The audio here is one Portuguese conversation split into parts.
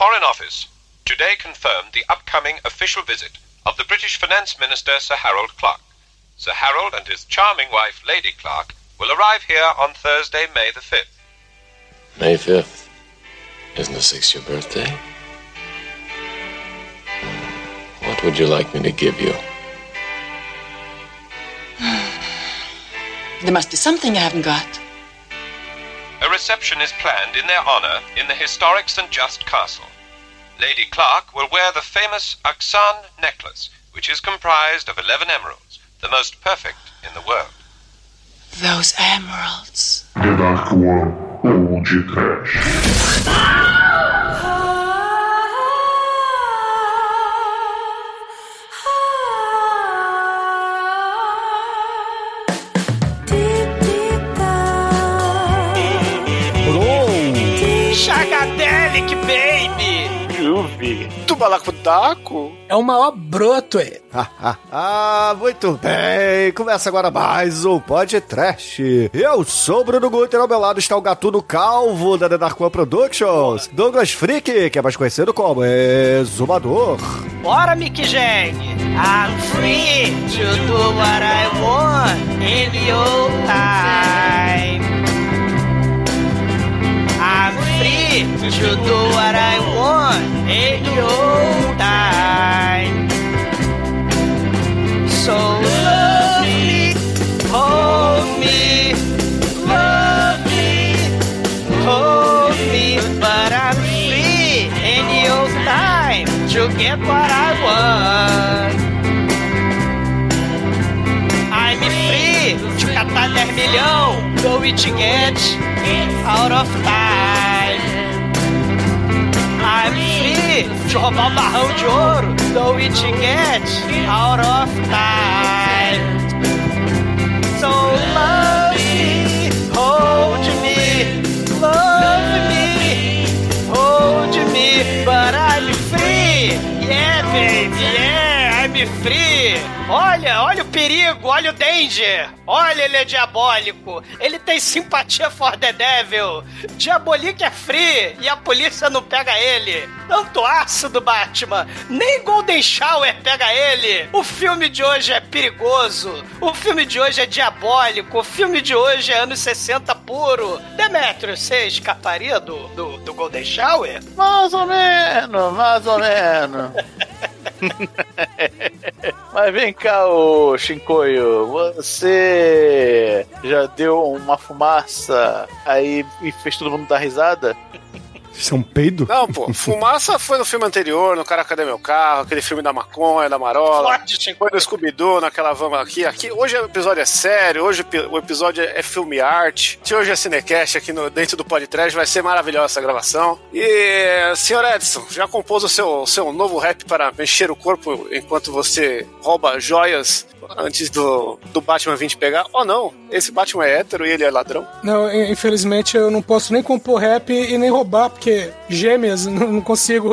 Foreign Office today confirmed the upcoming official visit of the British Finance Minister Sir Harold Clark. Sir Harold and his charming wife, Lady Clark, will arrive here on Thursday, May the 5th. May 5th. Isn't the 6th your birthday? What would you like me to give you? There must be something I haven't got. A reception is planned in their honor in the historic St. Just Castle. Lady Clark will wear the famous Aksan necklace, which is comprised of 11 emeralds, the most perfect in the world. Those emeralds. The Dark One Baby! Juve. Tubalacudaco? É o maior broto, é. ah, muito bem. Começa agora mais um podcast. Eu sou o Bruno Guter, ao meu lado está o gatuno calvo da The Dark One Productions, Douglas Freak, que é mais conhecido como Exumador. Bora, Mick Jag! I'm free to do what I want in your time. To do what I want in your time. So love me, hold me, love me, hold me, but I'm free in your time to get what I want. I'm free de catar 10 milhão, go it get out of time. I'm free de roubar um barrão de ouro, go it get out of time. So love me, hold me, love me, hold me, but I'm free. Yeah, baby, yeah, I'm free. Olha, olha o perigo, olha o danger. Olha, ele é diabólico. Ele tem simpatia for the devil. Diabolique é free e a polícia não pega ele. Tanto ácido, Batman. Nem Golden Shower pega ele. O filme de hoje é perigoso. O filme de hoje é diabólico. O filme de hoje é anos 60 puro. Demetrio, você escaparia do, do, do Golden Shower? Mais ou menos, mais ou menos. Mas vem cá, ô Shinkoio, você já deu uma fumaça aí e fez todo mundo dar risada? Isso é um peido? Não, pô, fumaça foi no filme anterior, no Cara Cadê Meu Carro, aquele filme da maconha, da marola. Ford, Foi no Scooby-Doo, naquela van aqui. aqui. Hoje o episódio é sério, hoje o episódio é filme arte. Se hoje é Cinecast aqui no, dentro do podcast, vai ser maravilhosa essa gravação. E, senhor Edson, já compôs o seu, seu novo rap para mexer o corpo enquanto você rouba joias antes do, do Batman vir te pegar? Ou não, esse Batman é hétero e ele é ladrão? Não, infelizmente eu não posso nem compor rap e nem roubar, porque gêmeas, não consigo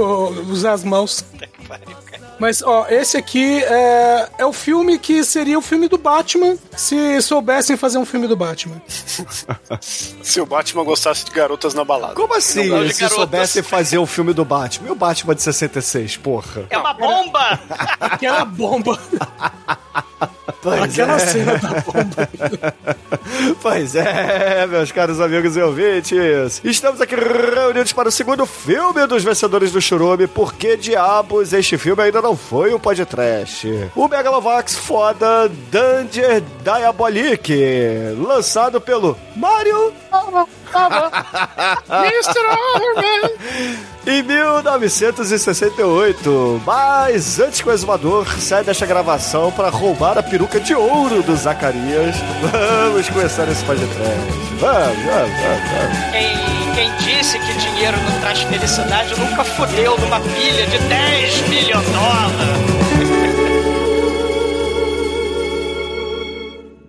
usar as mãos. Mas, ó, esse aqui é, é o filme que seria o filme do Batman se soubessem fazer um filme do Batman. Se o Batman gostasse de garotas na balada. Como assim? Se garotas. soubesse fazer o filme do Batman? E o Batman de 66, porra? É uma bomba! Aquela bomba. Pois Aquela é. cena da bomba. Pois é, meus caros amigos e ouvintes. Estamos aqui reunidos para o segundo filme dos Vencedores do Churume. Por que diabos este filme ainda não foi um podcast? O Megalovax foda Danger Diabolique, lançado pelo Mario em 1968. Mas antes que o exumador saia desta gravação para roubar a peruca de ouro do Zacarias, vamos começar esse podcast. Vamos, vamos, vamos, vamos. Quem, quem disse que dinheiro não traz felicidade nunca fudeu numa pilha de 10 milhões de dólares.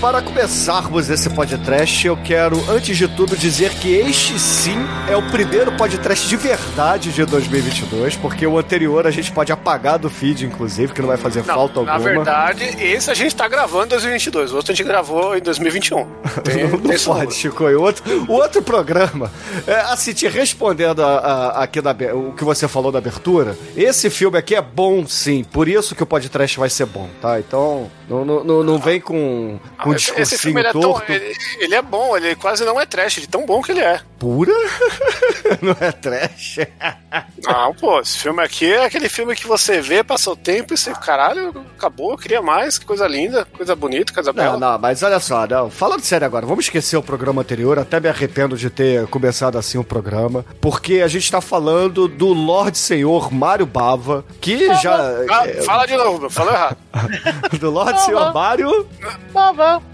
Para começarmos esse podcast, eu quero, antes de tudo, dizer que este sim é o primeiro podcast de verdade de 2022, porque o anterior a gente pode apagar do feed, inclusive, que não vai fazer Não, falta na alguma. verdade, esse a gente tá gravando em 2022. O outro a gente gravou em 2021. Tem, não tem pode. Chico. O outro, o outro programa, é, assim, te respondendo a, a- aqui na, abe- o que você falou da abertura, esse filme aqui é bom, sim. Por isso que o podcast vai ser bom, tá? Então, não, não, não, não vem com, com um Esse- Esse discursinho filme ele é, tão, torto. ele, ele é bom, ele quase não é trash, de tão bom que ele é. Pura? não é trash? Não, pô, esse filme aqui é aquele filme que você vê, passa o tempo e você, caralho, acabou, queria mais, que coisa linda, coisa bonita, coisa bela. Não, não, mas olha só, não. falando sério agora, vamos esquecer o programa anterior, até me arrependo de ter começado assim o programa, porque a gente tá falando do Lorde Senhor Mário Bava, que já... Ah, é, fala de novo, falou errado. do Lorde Senhor Mário...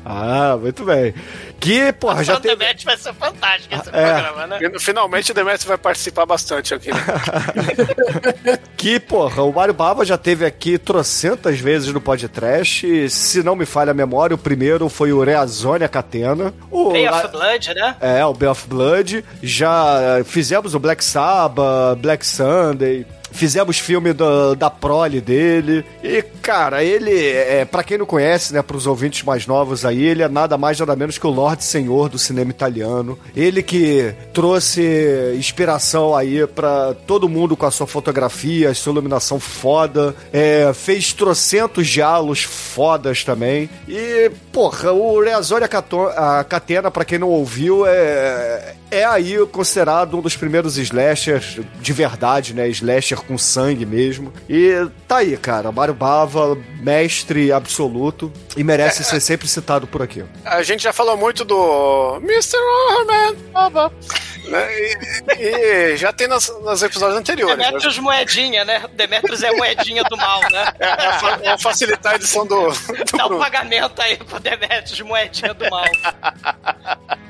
Ah, muito bem. Que, porra, já tem... Demet vai ser fantástico esse É. programa, né? Finalmente o Demetrio vai participar bastante aqui. né? Que, porra, o Mário Bava já teve aqui trocentas vezes no podcast. Se não me falha a memória, o primeiro foi o Reazônia Catena. O Bay lá- of Blood, né? É, o Bay of Blood. Já eh, fizemos o Black Sabbath, Black Sunday. Fizemos filme da, da prole dele. E, cara, ele, é, para quem não conhece, né, pros ouvintes mais novos aí, ele é nada mais nada menos que o Lorde Senhor do cinema italiano. Ele que trouxe inspiração aí pra todo mundo com a sua fotografia, a sua iluminação foda. É, fez trocentos diálogos fodas também. E, porra, o Reazória a Catena, pra quem não ouviu, é, é aí considerado um dos primeiros slashers de verdade, né? Slasher com sangue mesmo. E tá aí, cara. Mário Bava, mestre absoluto. E merece ser sempre citado por aqui. A gente já falou muito do Mr. Overman, Baba, né? E, e já tem nas, nos episódios anteriores. né? Demetrius moedinha, né? Demetrius é moedinha do mal, né? É, é, é facilitar a edição do, do Dá um pagamento aí pro Demetrius moedinha do mal.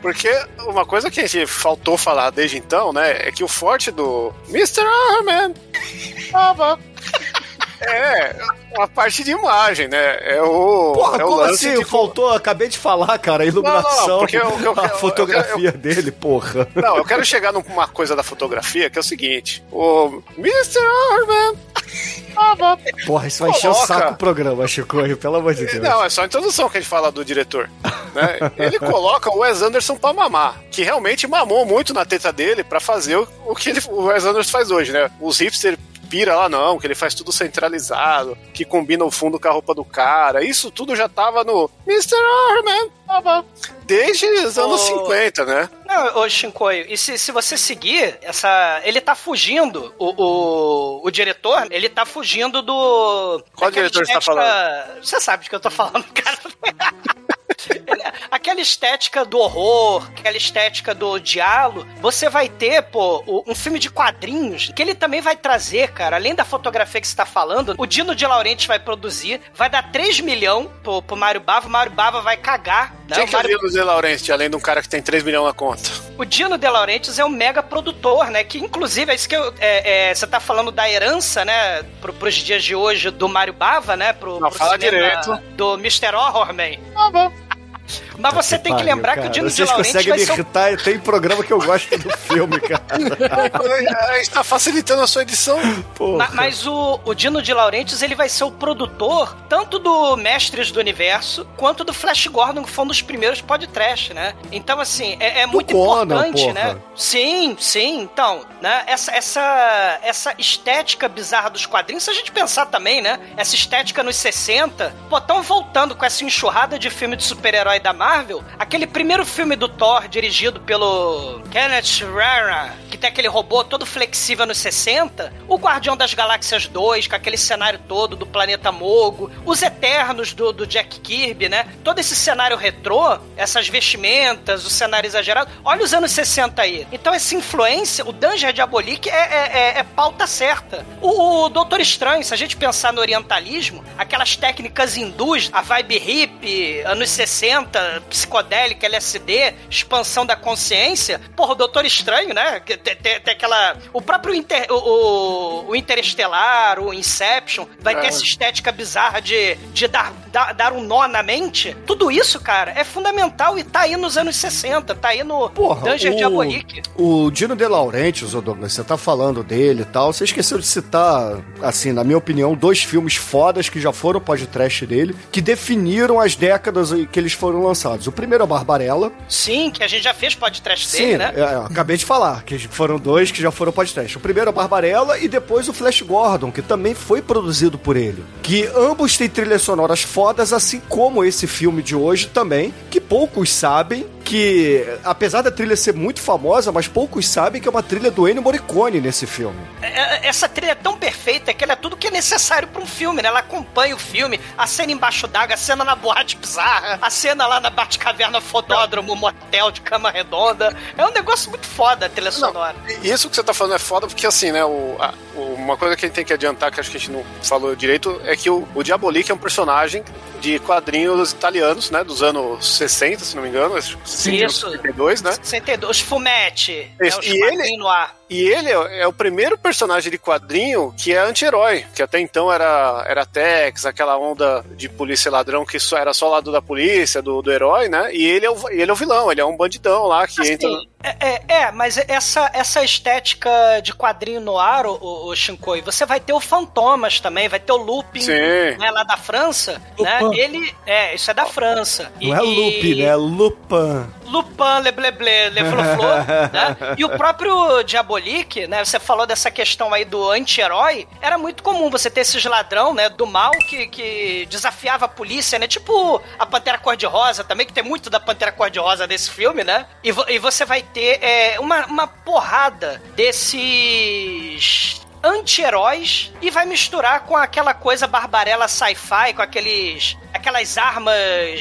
Porque uma coisa que a gente faltou falar desde então, né, é que o forte do Mr. Overman Baba, é a parte de imagem, né? É o, Porra, é o como lance assim? de Faltou, acabei de falar, cara, a iluminação, Não, não, eu- eu- a eu- fotografia dele, porra. Não, eu quero chegar numa coisa da fotografia que é o seguinte: o Mr. Overman Baba. Porra, isso vai encher o saco o programa, Chico, pelo amor de Deus. Não, é só a introdução que a gente fala do diretor. né? Ele coloca o Wes Anderson pra mamar, que realmente mamou muito na teta dele pra fazer o, o que ele- o Wes Anderson faz hoje, né? Os hipster pira lá não, que ele faz tudo centralizado, que combina o fundo com a roupa do cara. Isso tudo já tava no Mr. Baba. desde os anos Oh. 50, né? Não, ô Shinkoio, e se, se você seguir essa. Ele tá fugindo, o, o, o diretor, ele tá fugindo do. Qual diretor você tá estética- Você sabe de que eu tô falando, cara. Aquela estética do horror, aquela estética do diálogo, você vai ter, pô, um filme de quadrinhos que ele também vai trazer, cara, além da fotografia que você tá falando, o Dino de Laurentiis vai produzir, vai dar 3 milhões pro, pro Mário Bava, o Mário Bava vai cagar. né? Quem O que é o Dino De Laurenti, além de um cara que tem 3 milhões na conta? O Dino De Laurentiis é um mega produtor, né? Que inclusive é isso que eu, é, é, você tá falando da herança, né? Pro, pros dias de hoje do Mário Bava, né? Pro, Não, pro fala direito. Do Mr. Horrorman. Mas você tem que Pariu, lembrar que cara. o Dino De Vocês Laurentiis conseguem vai me ser o irritar, tem programa que eu gosto do filme, cara. a gente tá facilitando a sua edição. Porra. Ma- Mas o, o Dino de Laurentiis ele vai ser o produtor tanto do Mestres do Universo quanto do Flash Gordon, que foi um dos primeiros podcast, né? Então, assim, é, é muito Conan, importante, porra. né? Sim, sim. Então, né? Essa, essa, essa estética bizarra dos quadrinhos, se a gente pensar também, né? Essa estética nos 60, pô, tão voltando com essa enxurrada de filme de super-herói da Marvel. Aquele primeiro filme do Thor, dirigido pelo Kenneth Branagh, que tem aquele robô todo flexível nos 60. O Guardião das Galáxias 2, com aquele cenário todo do planeta Mogo. Os Eternos do, do Jack Kirby, né? Todo esse cenário retrô, essas vestimentas, o cenário exagerado. Olha os anos 60 aí. Então essa influência, o Danger Diabolique é, é, é- é pauta certa. O, o Doutor Estranho, se a gente pensar no orientalismo, aquelas técnicas hindus, a vibe hippie, anos 60, 60, psicodélica, LSD, expansão da consciência. Porra, o Doutor Estranho, né? Tem, tem- tem aquela. O próprio Inter, o, o, o Interestelar, o Inception, vai ter É. essa estética bizarra de, de dar, dar, dar um nó na mente. Tudo isso, cara, é fundamental e tá aí nos anos 60, tá aí no Porra, Dungeon o, Diabolique. o Dino De Laurentiis, ô Douglas, você tá falando dele e tal. Você esqueceu de citar, assim, na minha opinião, dois filmes fodas que já foram podcast dele, que definiram as décadas que eles foram lançados. O primeiro é o Barbarella. Sim, que a gente já fez podcast Sim, dele, né? é, eu acabei de falar, que foram dois que já foram podcast. O primeiro é o Barbarella e depois o Flash Gordon, que também foi produzido por ele. Que ambos têm trilhas sonoras fodas, assim como esse filme de hoje também, que poucos sabem que, apesar da trilha ser muito famosa, mas poucos sabem que é uma trilha do Ennio Morricone nesse filme. É- Essa trilha é tão perfeita que ela é tudo que é necessário pra um filme, né? Ela acompanha o filme, a cena embaixo d'água, a cena na boate bizarra, a cena lá na Batcaverna Fodódromo, motel de cama redonda. É um negócio muito foda a trilha sonora. E Isso que você tá falando é foda, porque assim, né, o, a- o- uma coisa que a gente tem que adiantar, que acho que a gente não falou direito, é que o, o Diabolique é um personagem de quadrinhos italianos, né, dos anos 60, se não me engano, Isso. 62, né? 62, Fumetti, Isso, os e ele- no ar. E ele é é o primeiro personagem de quadrinho que é anti-herói, que até então era, era Tex, aquela onda de polícia e ladrão que só era só lado da polícia, do, do herói, né? E ele é, o, ele é o vilão, ele é um bandidão lá que Assim, entra. é, é, é, mas essa, essa estética de quadrinho no ar, o, o, Shinkoi, você vai ter o Fantomas também, vai ter o Lupin, Sim. né, lá da França, né? Lupin. Ele, é, isso é da França. Não é Lupe, né? É Lupin. Lupin, Le Ble Ble, Le Flo Flo, né? E o próprio Diabolique, né? Você falou dessa questão aí do anti-herói. Era muito comum você ter esses ladrão, né? Do mal que, que desafiava a polícia, né? Tipo a Pantera Cor-de-Rosa também, que tem muito da Pantera Cor-de-Rosa nesse filme, né? E, vo- e você vai ter é, uma, uma porrada desses anti-heróis e vai misturar com aquela coisa barbarela sci-fi, com aqueles aquelas armas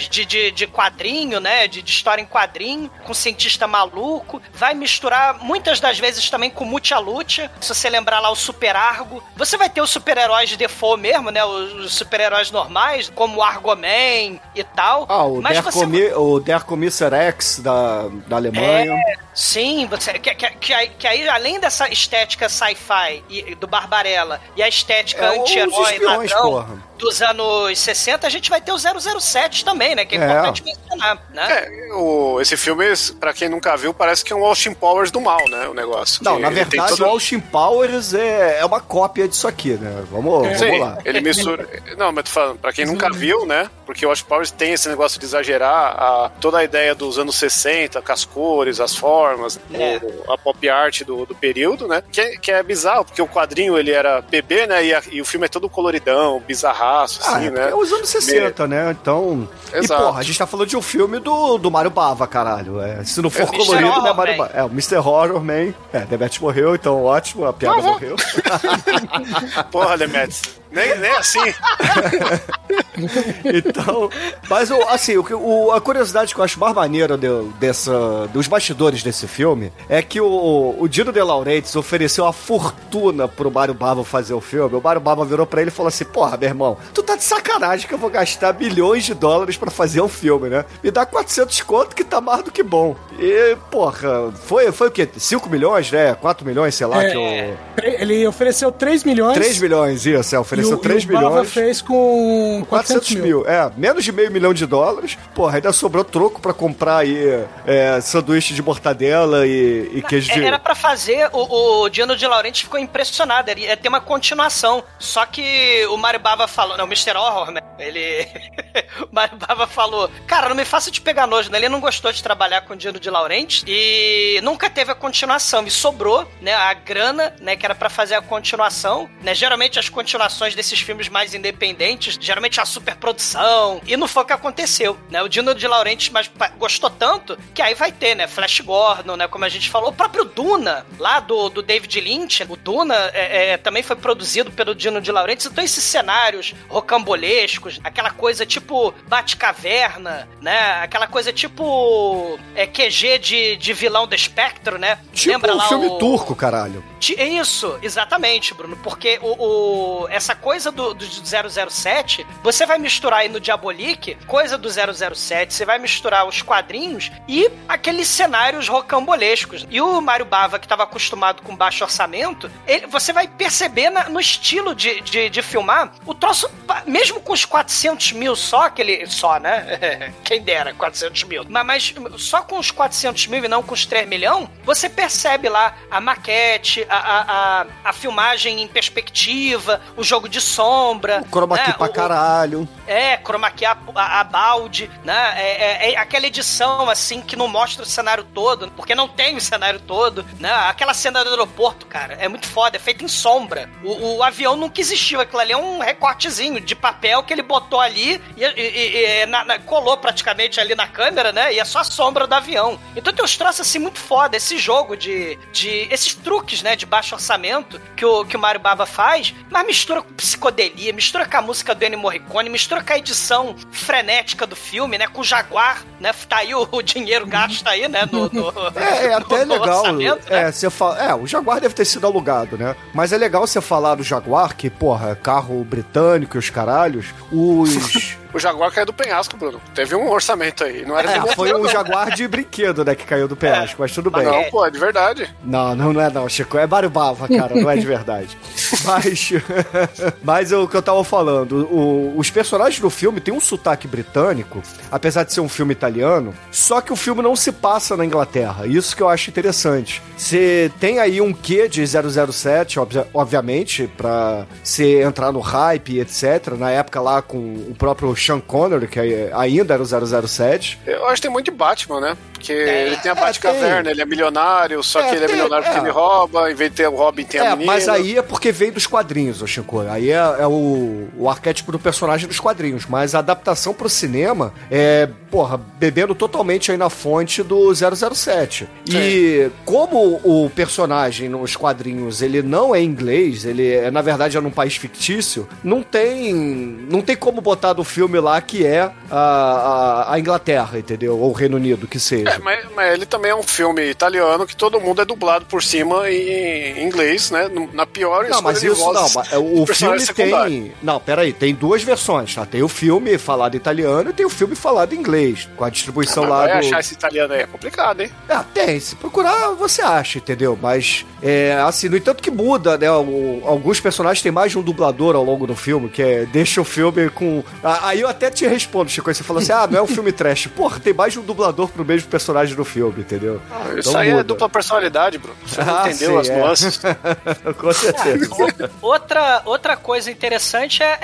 de, de, de quadrinho, né? De, de história em quadrinho, com cientista maluco. Vai misturar muitas das vezes também com Mucha Lucha. Se você lembrar lá o Super Argo. Você vai ter os super-heróis de default mesmo, né? Os, super-heróis normais, como o Argoman e tal. Ah, o Mas Der, você Comi o Der Kommissar X da, da Alemanha. é, sim, você, que, que, que, aí, que aí, além dessa estética sci-fi e- do Barbarella e a estética É, anti-herói ladrão porra. Dos anos 60, a gente vai ter o 007 também, né? Que é, É. importante mencionar, né? É, o, esse filme, pra quem nunca viu, parece que é um Austin Powers do mal, né? O negócio. Não, na verdade, todo- o Austin Powers é, é uma cópia disso aqui, né? Vamos, lá. ele mistura. Não, mas tô falando, pra quem nunca viu, né? Porque o Austin Powers tem esse negócio de exagerar a, toda a ideia dos anos 60, com as cores, as formas, É. o- a pop art do, do período, né? Que, é- que é bizarro, porque o quadrinho ele era PB, né? E, a- e o filme é todo coloridão, Ah, assim, é, né? é os anos 60, né? Então. Exato. E, porra, a gente tá falando de um filme do, do Mario Bava, caralho. É, se não for É, colorido, não é Horror Mario Man. Bava. É, o Mr. Horror Man. É, Demet morreu, então ótimo, a piada morreu. Porra, Demetrius. Nem, nem assim. Então, mas o- assim, o, o- a curiosidade que eu acho mais maneira de- dessa, dos bastidores desse filme é que o, o Dino De Laurentiis ofereceu uma fortuna pro Mário Bava fazer o filme. O Mário Bava virou pra ele e falou assim: Porra, meu irmão, tu tá de sacanagem que eu vou gastar bilhões de dólares pra fazer um filme, né? Me dá 400 conto que tá mais do que bom. E, porra, foi, foi o quê? 5 milhões, né? 4 milhões, sei lá, É. que o. Ele ofereceu 3 milhões. 3 milhões, isso, é, ofereceu o, 3 e o Bava milhões. fez com 400 mil. É, menos de meio milhão de dólares. Porra, ainda sobrou troco pra comprar aí é, sanduíche de mortadela e, e queijo de... É, Era pra fazer, o, o Diano de Laurenti ficou impressionado, ele ia ter uma continuação. Só que o Mario Bava falou, não, o Mr. Horror, né? Ele. o Mario Bava falou: Cara, não me faça te pegar nojo, né? Ele não gostou de trabalhar com o Diano de Laurenti e nunca teve a continuação. E sobrou, né? A grana, né? Que era pra fazer a continuação, né? Geralmente as continuações desses filmes mais independentes, geralmente a superprodução. E não foi o que aconteceu, né? O Dino de Laurentiis mas gostou tanto que aí vai ter, né? Flash Gordon, né? Como a gente falou, o próprio Duna, lá do, do David Lynch, o Duna é, é, também foi produzido pelo Dino de Laurentiis. Então esses cenários rocambolescos, aquela coisa tipo Batcaverna, né? Aquela coisa tipo é, QG de, de vilão do espectro, né? Tipo Lembra um lá filme o... turco, caralho. Isso, exatamente, Bruno. Porque o, o- essa coisa do, do 007, você vai misturar aí no Diabolique coisa do 007, você vai misturar os quadrinhos e aqueles cenários rocambolescos. E o Mário Bava, que estava acostumado com baixo orçamento, ele, você vai perceber na- no estilo de, de, de filmar o troço, mesmo com os 400 mil só, aquele. Só, né? Quem dera, 400 mil. Mas, mas só com os 400 mil e não com os 3 milhões, você percebe lá a maquete, a, a, a, a filmagem em perspectiva, o jogo de sombra. O chroma key né? pra O- caralho. é, chroma key a, a, a balde, né? É, é- é aquela edição, assim, que não mostra o cenário todo, porque não tem o cenário todo, né? Aquela cena do aeroporto, cara, é muito foda, é feita em sombra. O, o avião nunca existiu, aquilo ali é um recortezinho de papel que ele botou ali e, e- e- e na- na- colou praticamente ali na câmera, né? E é só a sombra do avião. Então tem uns troços, assim, muito foda. Esse jogo de, de... Esses truques, né? De baixo orçamento que o, que o Mario Baba faz, mas mistura com psicodelia, mistura com a música do Ennio Morricone, mistura com a edição frenética do filme, né? Com o Jaguar, né? Tá aí o, o dinheiro gasto aí, né? No, no- É, é até no legal. orçamento, né? É, você fala, é, o Jaguar deve ter sido alugado, né? Mas é legal você falar do Jaguar, que, porra, é carro britânico e os caralhos. Os. O Jaguar caiu do penhasco, Bruno. Teve um orçamento aí. Não era É, foi um Jaguar de brinquedo, né, que caiu do penhasco, mas tudo bem. não, pô, é de verdade. Não, não, não é não, Chico. É Mário Bava, cara, não é de verdade. Mas, mas o que eu tava falando, o- os personagens do filme têm um sotaque britânico, apesar de ser um filme italiano, só que o filme não se passa na Inglaterra. Isso que eu acho interessante. Você tem aí um quê de 007, obvia- obviamente, pra você entrar no hype, etc. Na época lá com o próprio Sean Connery, que aí- ainda era o 007. Eu acho que tem muito de Batman, né? Porque ele tem a é, Batcaverna, tem. ele é milionário, só É, que ele é tem, milionário porque é. ele rouba, em vez de ter o Robin tem a É, menina. mas aí é porque vem dos quadrinhos, ô Chico. Aí é, é o, o arquétipo do personagem dos quadrinhos. Mas a adaptação pro cinema é, porra, bebendo totalmente aí na fonte do 007. E como o personagem nos quadrinhos, ele não é inglês, ele é, na verdade, é num país fictício, não tem, não tem como botar do filme lá que é a, a, a Inglaterra, entendeu? Ou o Reino Unido, que seja. É, mas, mas ele também é um filme italiano que todo mundo é dublado por cima em inglês, né? Na pior Não, mas isso não. mas é, O filme secundário. tem. Não, peraí, tem duas versões, tá? Tem o filme falado italiano e tem o filme falado em inglês, com a distribuição Mas lá vai do. achar esse italiano aí, é complicado, hein? Ah, tem. Se procurar, você acha, entendeu? Mas, é, assim, no entanto que muda, né? O- alguns personagens têm mais de um dublador ao longo do filme, que é, deixa o filme com. Ah, Aí eu até te respondo, Chico. Aí você falou assim: ah, não é um filme trash. Porra, tem mais de um dublador pro mesmo personagem do filme, entendeu? Isso Então aí é muda. dupla personalidade, Bruno. Você não Ah, entendeu sim, as é. nuances. com certeza. Outra, outra coisa interessante é,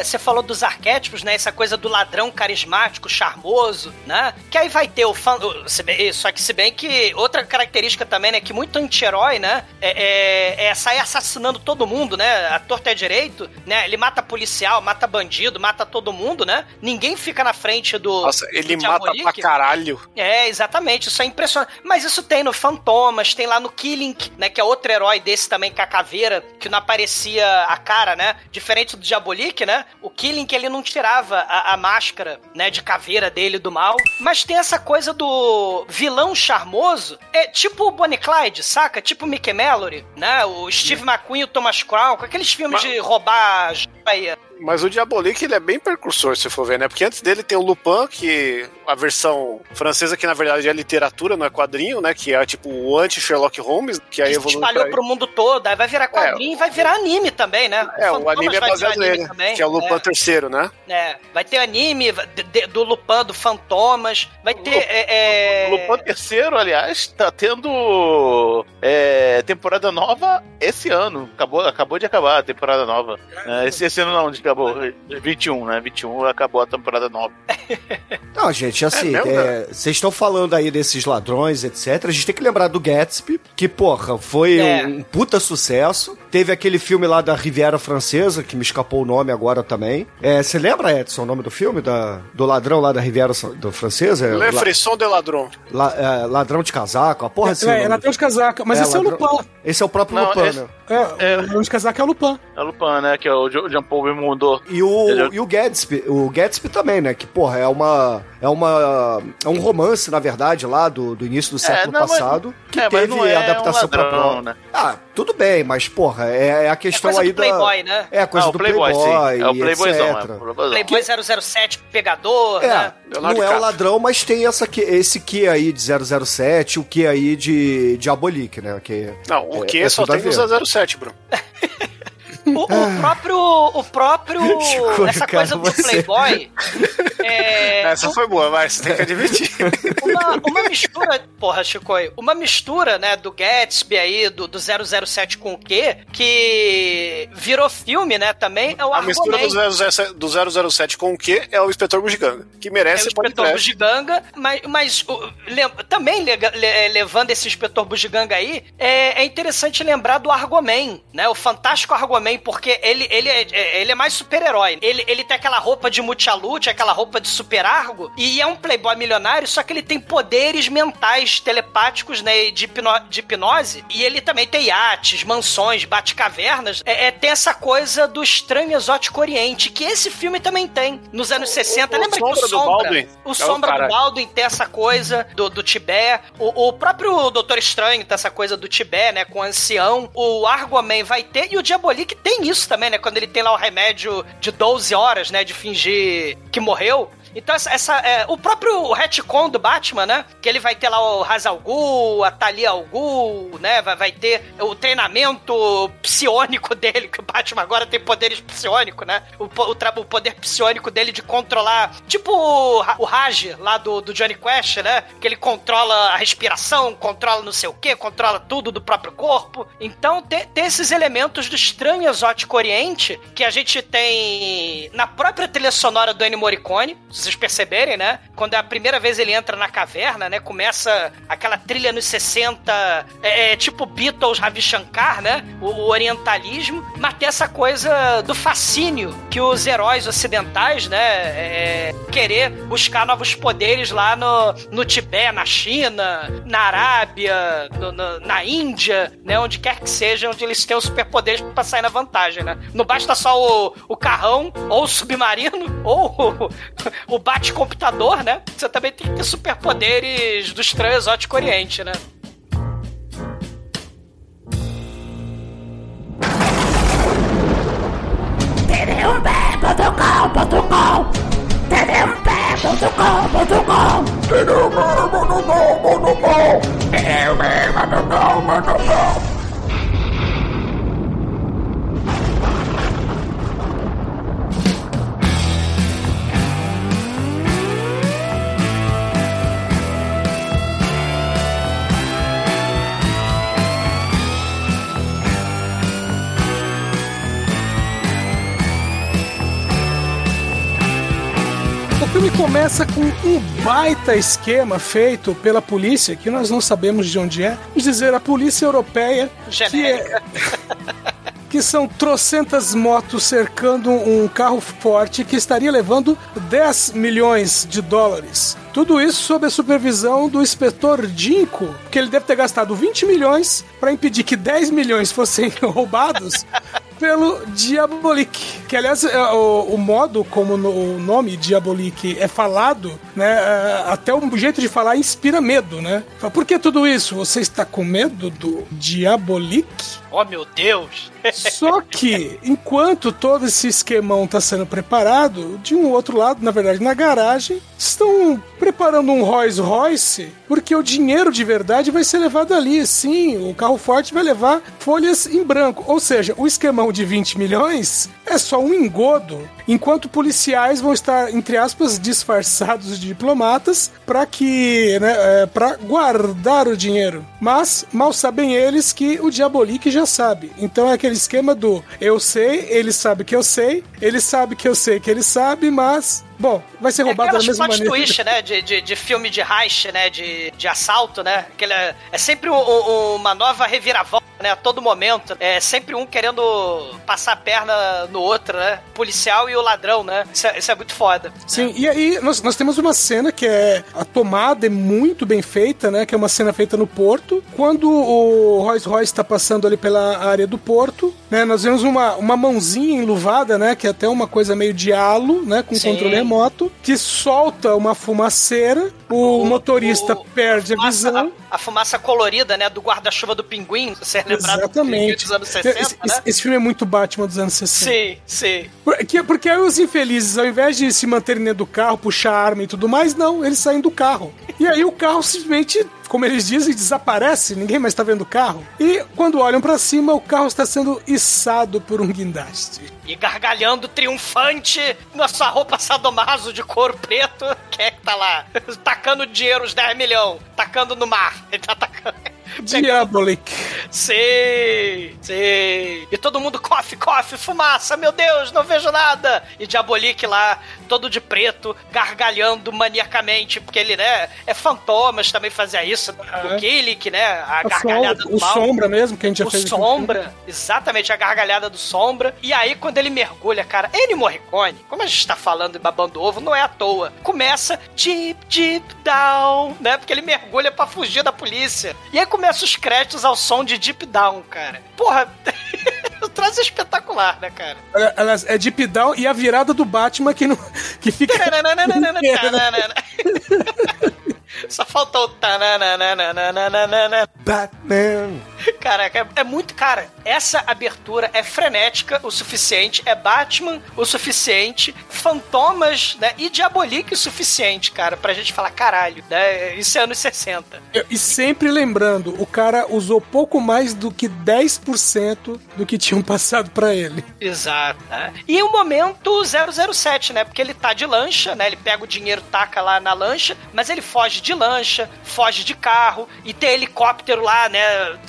é, Você falou dos arquétipos, né? Essa coisa do ladrão carismático, charmoso, né? Que aí vai ter o fã. o- se bem- Só que se bem que outra característica também, né? Que muito anti-herói, né? É, é, é sair assassinando todo mundo, né? A torta é direito, né? Ele mata policial, mata bandido, mata todo mundo, né? Ninguém fica na frente do. Nossa, ele do mata pra caralho. É, exatamente, isso é impressionante. Mas isso tem no Fantomas, tem lá no Killing, né? Que é outro herói desse também, com a caveira, que não aparecia a cara, né? Diferente do Diabolique, né? O Killing, ele não tirava a, a máscara, né? De caveira dele do mal. Mas tem essa coisa do vilão charmoso. É tipo o Bonnie Clyde, saca? Tipo o Mickey Mallory, né? O Steve McQueen e o Thomas Crown, com aqueles filmes Mas- de roubar joia. Mas o Diabolique, ele é bem precursor, se for ver, né? Porque antes dele tem o Lupin, que a versão francesa, que na verdade é literatura, não é quadrinho, né? Que é tipo o anti-Sherlock Holmes, que aí evoluiu espalhou pra pro mundo todo, aí vai virar quadrinho e vai virar anime também, né? É, o Fantomas anime é baseado nele, também, que é o Lupin é. terceiro, né? É, vai ter anime de- de- do Lupin, do Fantomas, vai ter. é, é, O Lupin terceiro, aliás, tá tendo é, temporada nova esse ano. Acabou, acabou de acabar a temporada nova. É, esse, esse ano não, onde acabou? 21, né? 21 acabou a temporada nova. Não, gente, assim, mesmo, é, vocês estão falando aí desses ladrões, etc. A gente tem que lembrar do Gatsby, que, porra, foi É. um puta sucesso. Teve aquele filme lá da Riviera Francesa, que me escapou o nome agora também. É, Você lembra, Edson, o nome do filme? Da, do ladrão lá da Riviera do Francesa? É, Le la- Frisson de Ladrão. la- é, ladrão de casaco, a porra assim. é, nome ladrão de casaca. Mas É, esse é o ladrão- Lupin. Esse é o próprio Não, Lupin, esse- né? É, o ladrão de casaca é o Lupin. É o Lupin, né? Que é o Jean Paul Belmondo. E o, e o Gatsby, o Gatsby também, né? Que, porra, é uma. É uma. É um romance, na verdade, lá do, do início do século não, mas- passado. Que é, mas teve não é adaptação um ladrão, pra prova. né? Ah, tudo bem, mas, porra, é, é a questão aí do Playboy, da... né? É a coisa Ah, o do Playboy, Playboy, sim. É o Playboyzão, etc. é o Playboyzão. Playboy 007 pegador, É, né? não é o ladrão, mas tem essa que, esse que aí de 007, o que aí de Diabolique, né? Que Não, o é- que é só tem no 007, Bruno. O, o próprio. O próprio. Chico, essa coisa do você- Playboy. É, Essa foi boa, mas você tem que admitir. uma, uma mistura, porra, Chicoi, uma mistura, né, do Gatsby aí, do, do 007 com o quê, que virou filme, né, também, é o A mistura Argoman. do, 007, do 007 com o quê é o Inspetor Bugiganga, que É merece o inspetor Bugiganga, mas, mas o- também le- é, levando esse inspetor Bugiganga aí, é, é interessante lembrar do Argoman, né? O fantástico Argoman, porque ele, ele, é, é- ele é mais super-herói. Ele, ele tem aquela roupa de Multialute, aquela roupa de super Argo, e é um playboy milionário, só que ele tem poderes mentais, telepáticos, né? De, hipno- de hipnose. E ele também tem iates, mansões, bate-cavernas. É, é, tem essa coisa do estranho exótico oriente, que esse filme também tem. Nos anos 60, o lembra que o Sombra do O é o Sombra do. Baldwin tem essa coisa do, do Tibé. O, o próprio Doutor Estranho tem essa coisa do Tibé, né? Com o ancião. O Argoman vai ter. E o Diabolique tem isso também, né? Quando ele tem lá o remédio de 12 horas, né? De fingir que morreu. Então, essa, essa- é, o próprio retcon do Batman, né? Que ele vai ter lá o Ra's a Talia al né? Vai, vai ter o treinamento psiônico dele, que o Batman agora tem poderes psiônicos, né? O, o, o poder psiônico dele de controlar, tipo o, Ra- o Raj lá do, do Johnny Quest, né? Que ele controla a respiração, controla não sei o que, controla tudo do próprio corpo. Então tem, tem esses elementos do estranho exótico oriente que a gente tem na própria trilha sonora do Ennio Morricone, vocês perceberem, né? Quando é a primeira vez ele entra na caverna, né? Começa aquela trilha nos 60, é, é, tipo Beatles, Ravi Shankar, né? O, o orientalismo, mas tem essa coisa do fascínio que os heróis ocidentais, né? é, querer buscar novos poderes lá no, no Tibete, na China, na Arábia, no- no- na Índia, né? Onde quer que seja, onde eles têm os superpoderes pra sair na vantagem, né? Não basta só o, o carrão, ou o submarino, ou o, o bate-computador, né? Você também tem que ter superpoderes do estranho exótico oriente, né? O filme começa com um baita esquema feito pela polícia, que nós não sabemos de onde é. Vamos dizer, a polícia europeia, que, é, que são trocentas motos cercando um carro forte que estaria levando 10 milhões de dólares. Tudo isso sob a supervisão do inspetor Dinko, que ele deve ter gastado 20 milhões para impedir que 10 milhões fossem roubados pelo Diabolique. Que, aliás, é, o, o modo como no- o nome Diabolique é falado, né? é, Até o jeito de falar inspira medo, né? Por que tudo isso? Você está com medo do Diabolique? Oh, meu Deus! Só que, enquanto todo esse esquemão está sendo preparado, de um outro lado, na verdade, na garagem, estão preparando um Rolls Royce, porque o dinheiro de verdade vai ser levado ali. Sim, o carro forte vai levar folhas em branco. Ou seja, o esquemão de 20 milhões é só um engodo, enquanto policiais vão estar, entre aspas, disfarçados de diplomatas para que, né, é, para guardar o dinheiro. Mas mal sabem eles que o Diabolique já sabe. Então é aquele esquema do eu sei, ele sabe que eu sei, ele sabe que eu sei que ele sabe, mas bom, vai ser É roubado da aquelas mesma maneira. twist, né? De, de, de filme de heist, né? De, de assalto, né? Aquele, é, é sempre um- um- uma nova reviravolta, né? A todo momento. É sempre um querendo passar a perna no outro, né? O policial e o ladrão, né? Isso é, isso é muito foda. Sim, e aí nós, nós temos uma cena que é. A tomada é muito bem feita, né? Que é uma cena feita no porto. Quando o Rolls Royce está passando ali pela área do porto, né? Nós vemos uma, uma mãozinha enluvada, né? Que é até uma coisa meio de halo, né? Com Sim. controle remoto, que solta uma fumaceira o, motorista o- perde a fumaça- visão. A, a fumaça colorida, né? Do guarda-chuva do pinguim. Você é lembrado Exatamente. dos anos 60, esse, né? esse- filme é muito Batman dos anos 60. Sim, sim. Porque, porque aí os infelizes, ao invés de se manterem dentro do carro, puxar arma e tudo mais, não, eles saem do carro. E aí o carro simplesmente, como eles dizem, desaparece, ninguém mais tá vendo o carro. E quando olham pra cima, o carro está sendo içado por um guindaste. E gargalhando triunfante na sua roupa sadomaso de couro preto. Quem é que tá lá? Tacando dinheiro, os 10 milhões. Tacando no mar. Ele tá tacando. Diabolic. Sim, sim. E todo mundo cofe, cofe, fumaça, meu Deus, não vejo nada. E Diabolique lá, todo de preto, gargalhando maniacamente, porque ele, né, é fantomas, também fazia isso. O Killick, né, a A gargalhada do o mal. Sombra mesmo, que a gente já O fez no Sombra, exatamente, a gargalhada do Sombra. E aí, quando ele mergulha, cara, Ennio Morricone, como a gente tá falando e babando ovo, não é à toa. Começa deep, deep down, né? Porque ele mergulha pra fugir da polícia. E aí começa os créditos ao som de deep down, cara. Porra, o troço é espetacular, né, cara? Aliás, é Deep Down e a virada do Batman que, não, que fica. Só faltou o tananana. Batman. Caraca, é, é muito. Cara, essa abertura é frenética o suficiente, é Batman o suficiente, fantomas, né? E Diabolique o suficiente, cara, pra gente falar, caralho, né? Isso é anos 60. E sempre lembrando, o cara usou pouco mais do que 10% do que tinham passado pra ele. Exato. né? E o momento 007, né? Porque ele tá de lancha, né? Ele pega o dinheiro, taca lá na lancha, mas ele foge de lancha, foge de carro, e tem helicóptero lá, né?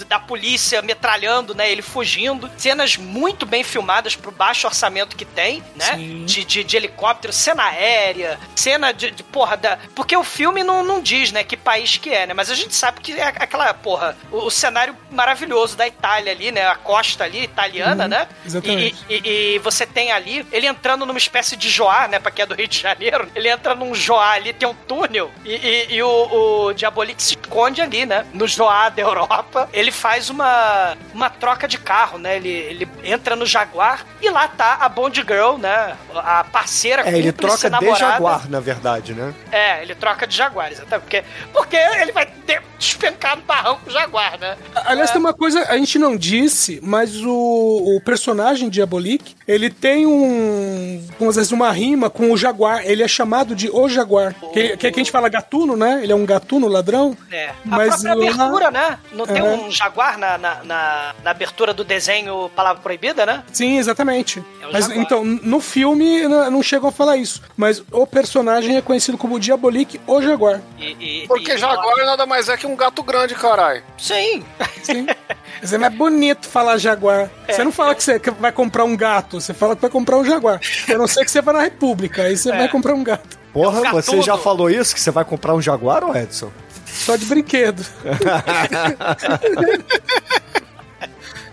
Da polícia metralhando, né? Ele fugindo. Cenas muito bem filmadas pro baixo orçamento que tem, né? De, de, de helicóptero, cena aérea, cena de, de porra da. Porque o filme não, não diz, né? Que país que é, né? Mas a gente sabe que é aquela, porra, o, o cenário maravilhoso da Itália ali, né? A costa ali, italiana, Uhum, né? exatamente. E, e- e você tem ali, ele entrando numa espécie de joá, né? Pra quem é do Rio de Janeiro, ele entra num joá ali, tem um túnel, e, e- e o, o Diabolik se esconde ali, né? No joá da Europa. Ele faz uma, uma troca de carro, né? Ele, ele entra no Jaguar e lá tá a Bond Girl, né? A parceira É, ele troca de namorada. Jaguar, na verdade, né? É, ele troca de Jaguar, exatamente. Porque, porque ele vai de- despencar no barranco Jaguar, né? Aliás, tem uma coisa a gente não disse, mas o, o personagem Diabolik, ele tem um, vamos dizer, assim, uma rima com o Jaguar. Ele é chamado de O Jaguar. Que, que, que a gente fala gatuno, né? Ele é um gatuno ladrão. É. Mas a própria lá- abertura, né? Não tem Uhum. um jaguar na, na, na- na abertura do desenho Palavra Proibida, né? Sim, exatamente. É o Mas Jaguar. então, no filme não chegam a falar isso. Mas o personagem é conhecido como Diabolik, o Jaguar. E, e- Porque e- Jaguar nada mais é que um gato grande, caralho. Sim. Sim. Mas é mais bonito falar Jaguar. É, você não fala que você vai comprar um gato, você fala que vai comprar um Jaguar. A não ser que você vá na República, aí você É. vai comprar um gato. Porra, É um você já falou isso? Que você vai comprar um Jaguar, ou Edson? Só de brinquedo.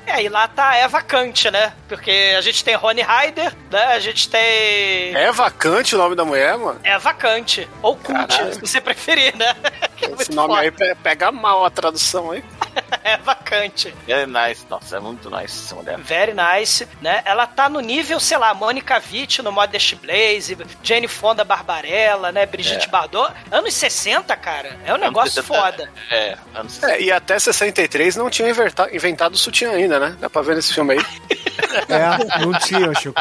É, e lá tá a Eva Kant, né? Porque a gente tem Rony Ryder, né? A gente tem. É vacante o nome da mulher, mano? Eva Kant. Ou Kant, Caralho. se você preferir, né? Que é Esse nome foda. aí pe- pega mal a tradução aí. Eva Kant. É nice, nossa, é muito nice essa mulher. Very nice, né? Ela tá no nível, sei lá, Mônica Witt no Modest Blaze, Jane Fonda Barbarella, né? Brigitte É. Bardot. Anos 60, cara. É um negócio Anos 60, foda. É, anos 60. É, e até 63 não tinha inventado o sutiã ainda, né? Dá pra ver nesse filme aí. É, não tinha, Chico.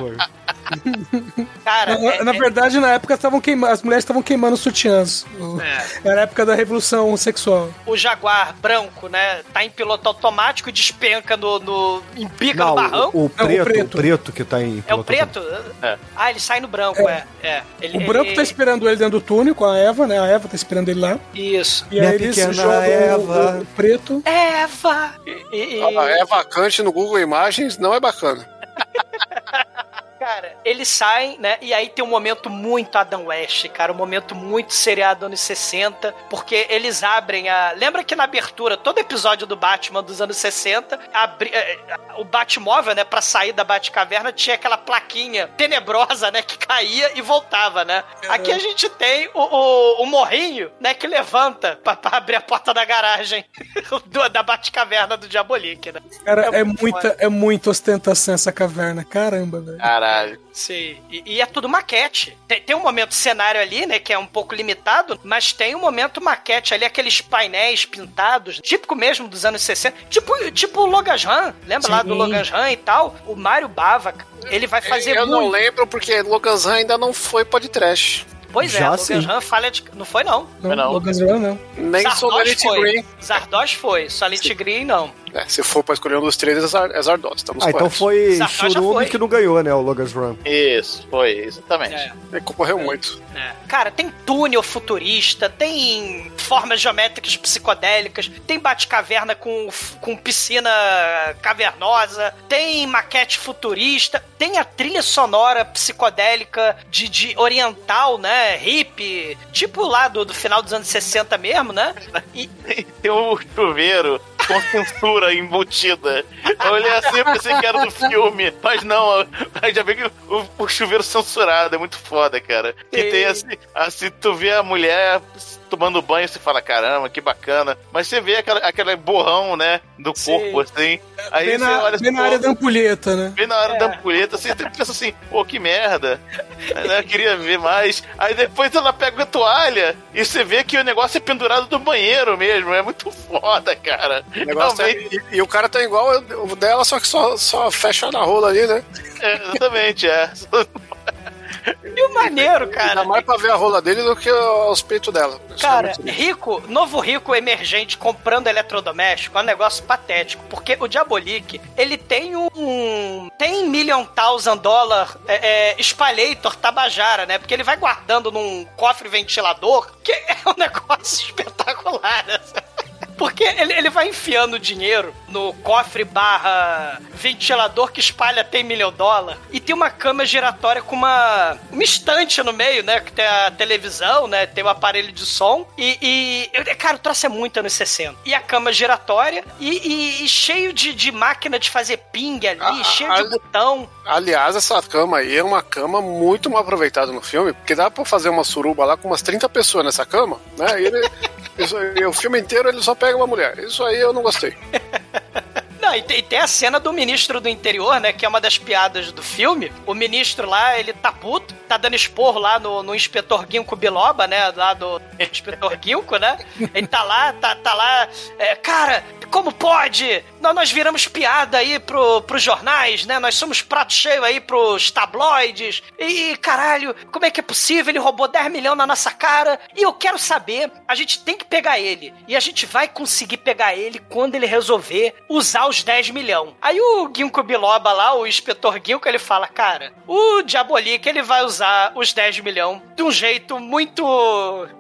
Cara, Na, é- na é- verdade, na época estavam queimando, as mulheres estavam queimando sutiãs. O- É. Era a época da revolução sexual. o Jaguar branco, né? Tá em piloto automático e despenca no. no embica Não, no barranco. o, o Não, o preto, o preto. preto que tá em. É o preto? É. Ah, ele sai no branco, é. é. Ele, O branco ele- tá esperando ele dentro do túnel com a Eva, né? A Eva tá esperando ele lá. Isso. E Minha aí eles jogam o- Eva. o preto. Eva! E, e- Ah, É vacante no Google Imagens, não é bacana. Cara, eles saem, né? E aí tem um momento muito Adam West, cara. Um momento muito seriado anos 60. Porque eles abrem a. Lembra que na abertura, todo episódio do Batman dos anos 60, abri... eh, eh, o Batmóvel, né? Pra sair da Batcaverna, tinha aquela plaquinha tenebrosa, né? Que caía e voltava, né? Aqui a gente tem o, o, o morrinho, né? Que levanta pra, pra abrir a porta da garagem do- da Batcaverna do Diabolique, né? Cara, É é, muito muita, é muita ostentação essa caverna. Caramba, velho. Caralho. Caralho. Sim, e, e é tudo maquete. Tem, tem um momento cenário ali, né, que é um pouco limitado, mas tem um momento maquete ali, aqueles painéis pintados, típico mesmo dos anos 60, tipo, tipo o Logan's Run, lembra lá do Sim. Logan's Run e tal? O Mário Bava, ele vai fazer Eu não muito. lembro porque Logan's Run ainda não foi podcast. Pois é, Já Logan's sim. Run falha de... Não foi, não. Não, Não. Logan's Run, não. Nem Zardoz Solid foi. Green. Zardoz foi, Solid Green não. É, se for pra escolher um dos três, é é Zardoz. Estamos Ah, então corretos. foi Zardoz já Churume foi. que não ganhou, né? O Logan's Run. Isso, foi, exatamente. É. Ele concorreu muito. É. Cara, tem túnel futurista, tem formas geométricas psicodélicas, tem bate-caverna com, com piscina cavernosa, tem maquete futurista, tem a trilha sonora psicodélica de, de oriental, né? Hippie, tipo lá do, do final dos anos 60 mesmo, né? E, Tem um chuveiro com censura embutida. Eu olhei assim e pensei que era do filme, mas não, já vê que o, o chuveiro censurado é muito foda, cara. Que tem assim, assim, tu vê a mulher tomando banho, você fala, caramba, que bacana. Mas você vê aquela, aquele borrão, né, do Sim. corpo, assim. Aí Bem você na, olha bem na pô, área da ampulheta, né? Bem na hora É. da ampulheta, assim, você pensa assim, pô, que merda. né, Eu queria ver mais. Aí depois ela pega a toalha e você vê que o negócio é pendurado do banheiro mesmo. É muito foda, cara. O negócio é- e, e o cara tá igual o dela, só que só, só fecha na rola ali, né? é, exatamente, é. e o maneiro, Dá cara. mais pra ver a rola dele do que os peitos dela. Isso é Cara, lindo. rico, novo rico emergente comprando eletrodoméstico é um negócio patético, porque o Diabolik, ele tem um... tem million thousand dollar é, é, espalhator tabajara, né? Porque ele vai guardando num cofre ventilador, que é um negócio espetacular, né? Porque ele, ele vai enfiando dinheiro no cofre barra ventilador que espalha até milhão dólar. E tem uma cama giratória com uma, uma estante no meio, né? Que tem a televisão, né? Tem o aparelho de som. E, e cara, o troço é muito anos 60. E a cama giratória e, e- e cheio de, de máquina de fazer ping ali, Ah, cheio ah, de botão. Aliás, essa cama aí é uma cama muito mal aproveitada no filme, porque dá pra fazer uma suruba lá com umas 30 pessoas nessa cama, né? E ele, isso aí, o filme inteiro ele só pega uma mulher. Isso aí eu não gostei. Não, e tem, e tem a cena do ministro do interior, né? Que é uma das piadas do filme. O ministro lá, ele tá puto, tá dando esporro lá no, no inspetor Guinco Biloba, né? Lá do inspetor Guinco, né? Ele tá lá, tá, tá lá. é, cara, como pode? Nós, viramos piada aí pro, pros jornais, né? Nós somos prato cheio aí pros tabloides. E, caralho, como é que é possível? Ele roubou 10 milhões na nossa cara. E eu quero saber, a gente tem que pegar ele. E a gente vai conseguir pegar ele quando ele resolver usar os 10 milhões. Aí o Ginkgo Biloba lá, o inspetor Ginkgo, ele fala, cara, o Diabolique, ele vai usar os 10 milhões de um jeito muito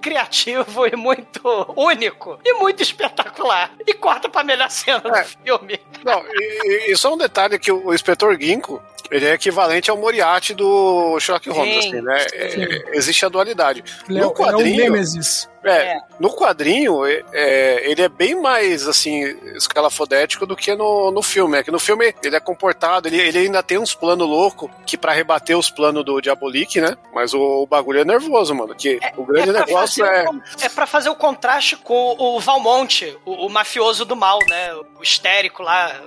criativo e muito único e muito espetacular. E corta pra melhor cena do É. filme. Não, e, e- só um detalhe que o, o inspetor Ginkgo, ele é equivalente ao Moriarty do Sherlock Holmes, Sim, assim, né? É, existe a dualidade. Ele é, no ele é um quadrinho, Nemesis. É, É. no quadrinho, é, é, ele é bem mais, assim, escalafodético do que no, no filme. É que no filme ele é comportado, ele, ele ainda tem uns planos loucos que pra rebater os planos do Diabolik, né? Mas o, o bagulho é nervoso, mano. Que o grande negócio é. o é pra fazer o contraste com o Valmonte, o, o mafioso do mal, né? O histérico lá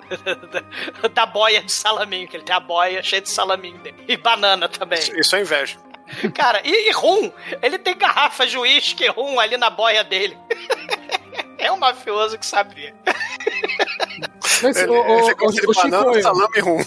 da boia de salaminho, que ele tem a boia cheia de salaminho dele. E banana também. Isso é inveja. Cara, e, e rum, ele tem garrafas de uísque rum ali na boia dele. É um mafioso que sabia. Mas, Ele, ô, ele gosta de ô, banana, salame rum.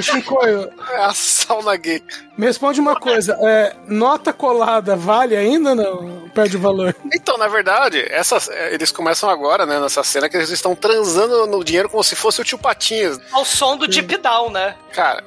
Chicoio, É a sauna gay. me responde uma coisa. é, nota colada vale ainda ou não? Perde o valor. Então, na verdade, essas, é, eles começam agora, né, nessa cena que eles estão transando no dinheiro como se fosse o tio Patinhas. Ao som do Deep Down, né? Cara,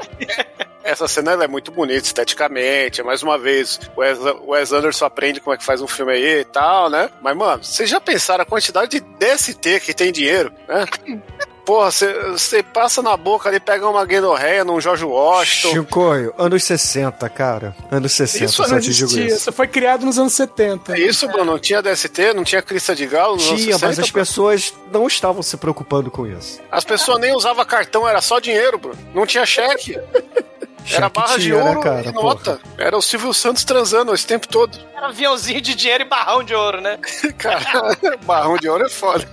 essa cena ela é muito bonita esteticamente. Mais uma vez, o Wes, o Wes Anderson aprende como é que faz um filme aí e tal, né? Mas, mano, vocês já pensaram a quantidade de DST que tem dinheiro, né? Porra, você passa na boca ali, pega uma guenorreia num George Washington. Chicoio, anos 60, cara. Anos 60, Isso só não te digo existia. isso. Isso foi criado nos anos 70. É isso, Bruno? Não tinha DST, não tinha crista de galo nos anos Tinha, 60, mas as pô. pessoas não estavam se preocupando com isso. As pessoas nem usavam cartão, era só dinheiro, Bruno. Não tinha cheque. Era barra de tinha, né, ouro cara, e nota. Era o Silvio Santos transando esse tempo todo. Era aviãozinho de dinheiro e barrão de ouro, né? Cara, barrão de ouro é foda.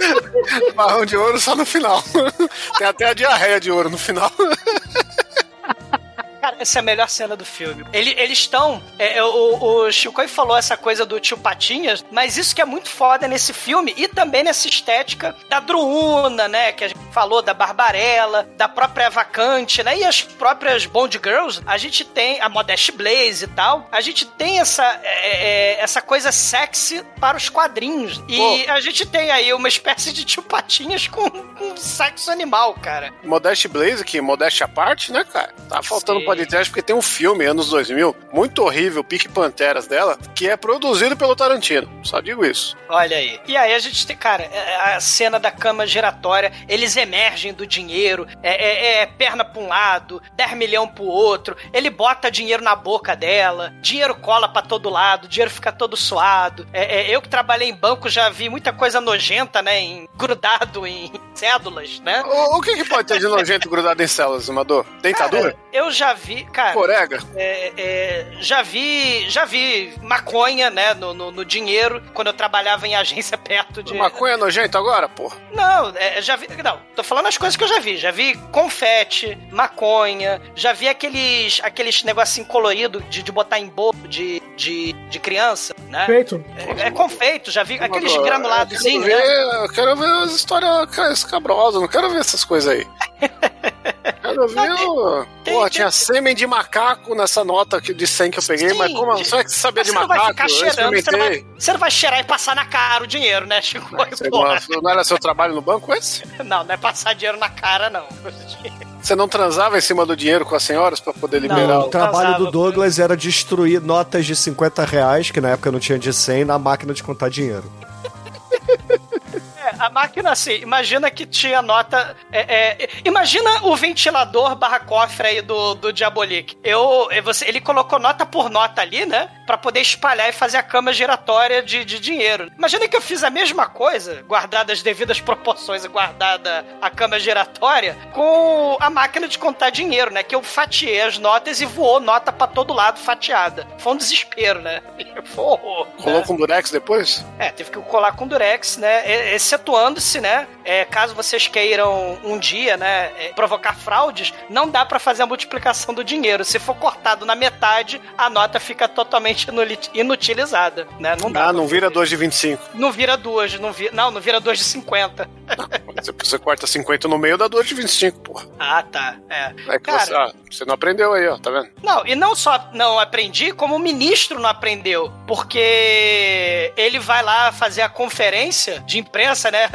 Barrão de ouro só no final. Tem até a diarreia de ouro no final. Cara, essa é a melhor cena do filme. Ele- eles estão. é, é, o, o Chico falou essa coisa do tio Patinhas, mas isso que é muito foda nesse filme e também nessa estética da Druuna, né? Que a gente falou da Barbarella, da própria Vacante, né? E as próprias Bond Girls. A gente tem a Modeste Blaze e tal. A gente tem essa, é, é, essa coisa sexy para os quadrinhos. E a gente tem aí uma espécie de tio Patinhas com, com sexo animal, cara. Modeste Blaze, que modéstia à parte, né, cara? Tá faltando Sim. Podcast porque tem um filme, anos 2000, muito horrível, Pique Panteras dela, que é produzido pelo Tarantino. Só digo isso. Olha aí. E aí a gente tem, cara, é, a cena da cama giratória, eles emergem do dinheiro, é, é- é perna pra um lado, 10 milhões pro outro, ele bota dinheiro na boca dela, dinheiro cola pra todo lado, dinheiro fica todo suado. É, é, eu que trabalhei em banco já vi muita coisa nojenta, né, em, grudado em cédulas, né? O, o que, que pode ter de nojento grudado em células, Amador? Dentadura? Cara, eu já vi, cara. Corega? É, é, já vi, já vi maconha, né, no, no, no dinheiro quando eu trabalhava em agência perto de. Maconha é nojento agora, pô? Não, é, já vi. Não, tô falando as coisas que eu já vi. Já vi confete, maconha, já vi aqueles, aqueles negocinho colorido de, de botar em bolo de, de, de criança, né? Feito. É, é confeito, já vi aqueles granulados, sim, né? ver, Eu quero ver as histórias ca- escabrosas, não quero ver essas coisas aí. Quero ver o... tem- Pô, tem- tinha sêmen de macaco nessa nota que- de 100 que eu peguei, Sim, mas como você vai saber Mas de você não vai macaco? ficar cheirando, você não, vai, você não vai cheirar e passar na cara o dinheiro, né, Chico? Porra. não, não era seu trabalho no banco esse? Não, não é passar dinheiro na cara, não. Você não transava em cima do dinheiro com as senhoras pra poder liberar Não, O o... trabalho do Douglas era destruir notas de 50 reais, que na época não tinha de 100, na máquina de contar dinheiro. É, a máquina, assim, imagina que tinha nota. é, é, imagina o ventilador barra cofre aí do, do Diabolik. Eu, é, você, ele colocou nota por nota ali, né? Pra poder espalhar e fazer a cama giratória de, de dinheiro. Imagina que eu fiz a mesma coisa, guardada as devidas proporções e guardada a cama giratória, com a máquina de contar dinheiro, né? Que eu fatiei as notas e voou nota pra todo lado fatiada. Foi um desespero, né? Foi um horror, Rolou né? com durex depois? É, teve que colar com durex, né? E- Excetuando-se, né? é, caso vocês queiram um dia, né? é, provocar fraudes, não dá pra fazer a multiplicação do dinheiro. Se for cortado na metade, a nota fica totalmente inutilizada, né? Não dá. Ah, não vira 2 de 25. Não vira duas, não vira, não, não vira duas de 50. Se você corta 50 no meio, dá 2 de 25, porra. Ah, tá. É. É Cara, você, ah, você não aprendeu aí, ó, tá vendo? Não, e não só não aprendi, como o ministro não aprendeu. Porque ele vai lá fazer a conferência de imprensa, né?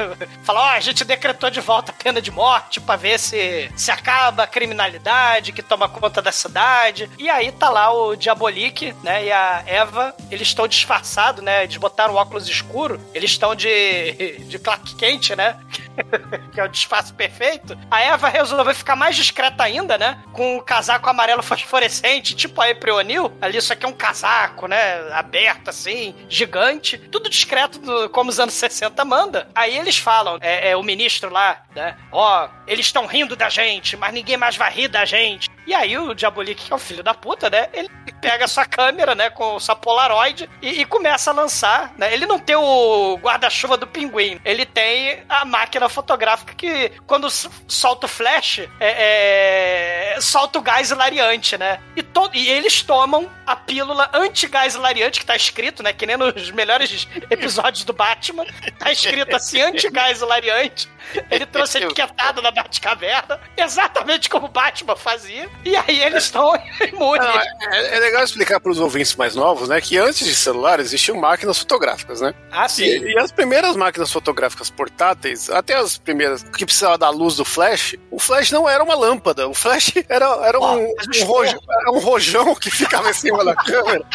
Falar, ó, a gente decretou de volta a pena de morte pra ver se, se acaba a criminalidade que toma conta da cidade. E aí tá lá o Diabolik, né? E a Eva, eles estão disfarçados, né? Eles botaram óculos escuro, eles estão de, de Clark Kent, né? que é o disfarce perfeito. A Eva resolveu ficar mais discreta ainda, né? Com um casaco amarelo fosforescente, tipo a April O'Neil. Ali, isso aqui é um casaco, né? Aberto, assim, gigante. Tudo discreto, do- como os anos 60 manda. Aí eles falam, é, é, o ministro lá, né? Ó, eles estão rindo da gente, mas ninguém mais vai rir da gente. E aí o Diabolik, que é o filho da puta, né? Ele pega sua câmera, né? Com sua Polaroid e, e começa a lançar, né? Ele não tem o guarda-chuva do pinguim. Ele tem a máquina fotográfica que, quando solta o flash, é, é, solta o gás hilariante, né? E, to- e eles tomam a pílula anti-gás hilariante, que tá escrito, né? Que nem nos melhores episódios do Batman. Tá escrito assim, anti-gás hilariante. Ele trouxe a etiquetada da Batcaverna, exatamente como o Batman fazia. E aí eles estão imunes. Não, é, é legal explicar para os ouvintes mais novos, né, que antes de celular existiam máquinas fotográficas, né? Ah, sim. E, e as primeiras máquinas fotográficas portáteis, até as primeiras que precisava da luz do flash, o flash não era uma lâmpada, o flash era, era, um, um rojão, era um rojão que ficava em cima da câmera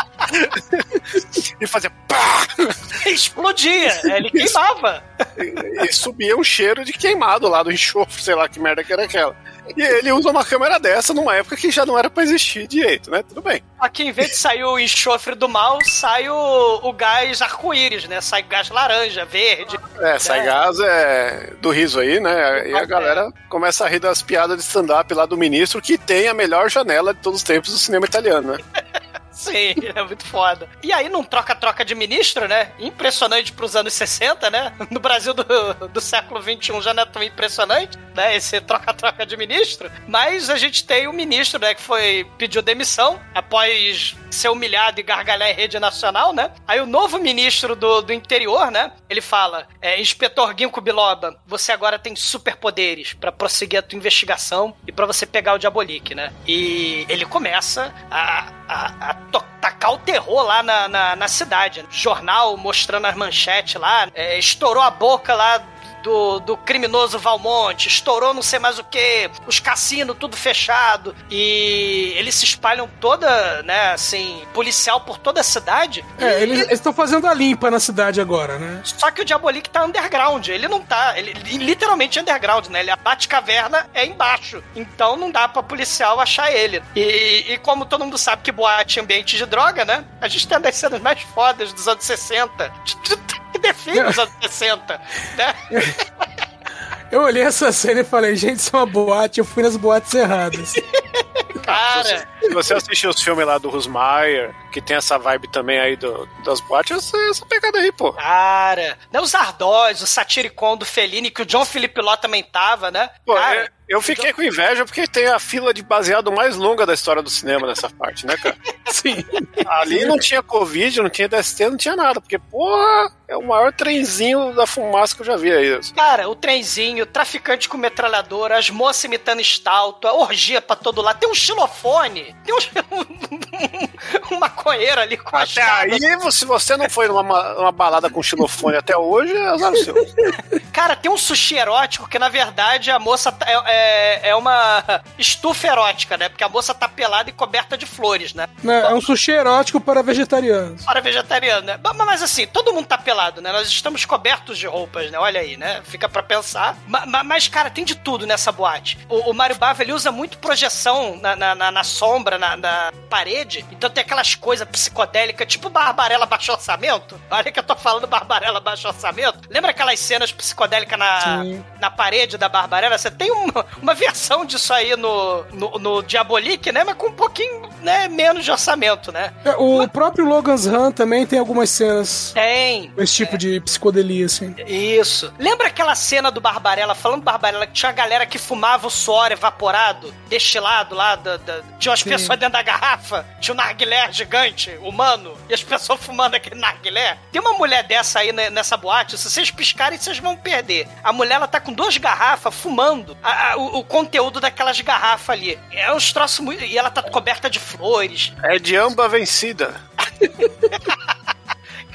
e fazia pá! Explodia, ele queimava. E, e subia um cheiro de queimado lá do enxofre, sei lá que merda que era aquela. E ele usa uma câmera dessa numa época que já não era pra existir direito, né? Tudo bem. Aqui, em vez de sair o enxofre do mal, sai o, o gás arco-íris, né? Sai gás laranja, verde. É, sai É. gás é, do riso aí, né? E a galera começa a rir das piadas de stand-up lá do ministro, que tem a melhor janela de todos os tempos do cinema italiano, né? Sim, é muito foda. E aí, num troca-troca de ministro, né? Impressionante pros anos 60, né? No Brasil do, do século XXI já não é tão impressionante, né? Esse troca-troca de ministro. Mas a gente tem o ministro, né? Que foi, pediu demissão após ser humilhado e gargalhar em rede nacional, né? Aí o novo ministro do, do interior, né? Ele fala: é, Inspetor Ginkgo Biloba, você agora tem superpoderes pra prosseguir a tua investigação e pra você pegar o Diabolik, né? E ele começa a, a, a tacar o terror lá na, na, na cidade. Jornal mostrando as manchetes lá, é, estourou a boca lá do, do criminoso Valmonte, estourou não sei mais o que, os cassinos tudo fechado, e eles se espalham toda, né, assim, policial por toda a cidade. É, E- eles estão fazendo a limpa na cidade agora, né? só que o Diabolik tá underground. Ele não tá. Ele, literalmente underground, né? Ele a Batcaverna é embaixo. Então não dá pra policial achar ele. E, e como todo mundo sabe que boate é ambiente de droga, né? A gente tem uma das cenas mais fodas dos anos 60. Que define os anos 60, né? Eu olhei essa cena e falei, gente, isso é uma boate, eu fui nas boates erradas. Cara, Se você assistir os filmes lá do Rusmaier, que tem essa vibe também aí do, das boates, essa, essa pegada aí, pô. cara. Né, os Ardós, o Satiricon do Fellini, que o John Felipe Ló também tava, né? Pô, cara, é- eu fiquei com inveja porque tem a fila de baseado mais longa da história do cinema nessa parte, né, cara? Sim. Ali não tinha Covid, não tinha DST, não tinha nada, porque, porra, é o maior trenzinho da fumaça que eu já vi aí. Cara, o trenzinho, traficante com metralhadora, as moças imitando estalto, a orgia pra todo lado. Tem um xilofone, tem um, um maconheiro ali com a Até aí, se você não foi numa, numa balada com xilofone até hoje, é azar seu. Cara, tem um sushi erótico que, na verdade, a moça tá- é, é, é uma estufa erótica, né? Porque a moça tá pelada e coberta de flores, né? Né, É um sushi erótico para vegetarianos. Para vegetariano, né? Mas, mas assim, todo mundo tá pelado, né? Nós estamos cobertos de roupas, né? Olha aí, né? Fica pra pensar. Ma- ma- Mas, cara, tem de tudo nessa boate. O, o Mario Bava, ele usa muito projeção na, na, na- na sombra, na, na parede. Então tem aquelas coisas psicodélicas, tipo Barbarella Baixo Orçamento. Olha que eu tô falando Barbarella Baixo Orçamento. Lembra aquelas cenas psicodélicas na, Sim. na parede da Barbarella? Você tem uma, uma versão disso aí no, no, no Diabolique, né? Mas com um pouquinho né, menos de orçamento, né? É, o próprio Logan's Run também tem algumas cenas Tem. com esse tipo de psicodelia, assim. Isso. Lembra aquela cena do Barbarella, falando do Barbarella, que tinha a galera que fumava o suor evaporado, destilado lá, da, da- tinha umas Sim. pessoas dentro da garrafa, tinha um narguilé gigante, humano, e as pessoas fumando aquele narguilé. Tem uma mulher dessa aí ne- nessa boate, se vocês piscarem, vocês vão perder. A mulher, ela tá com duas garrafas, fumando a- a- o, o conteúdo daquelas garrafas ali. É uns troços muito... E ela tá coberta de flores. É de amba vencida.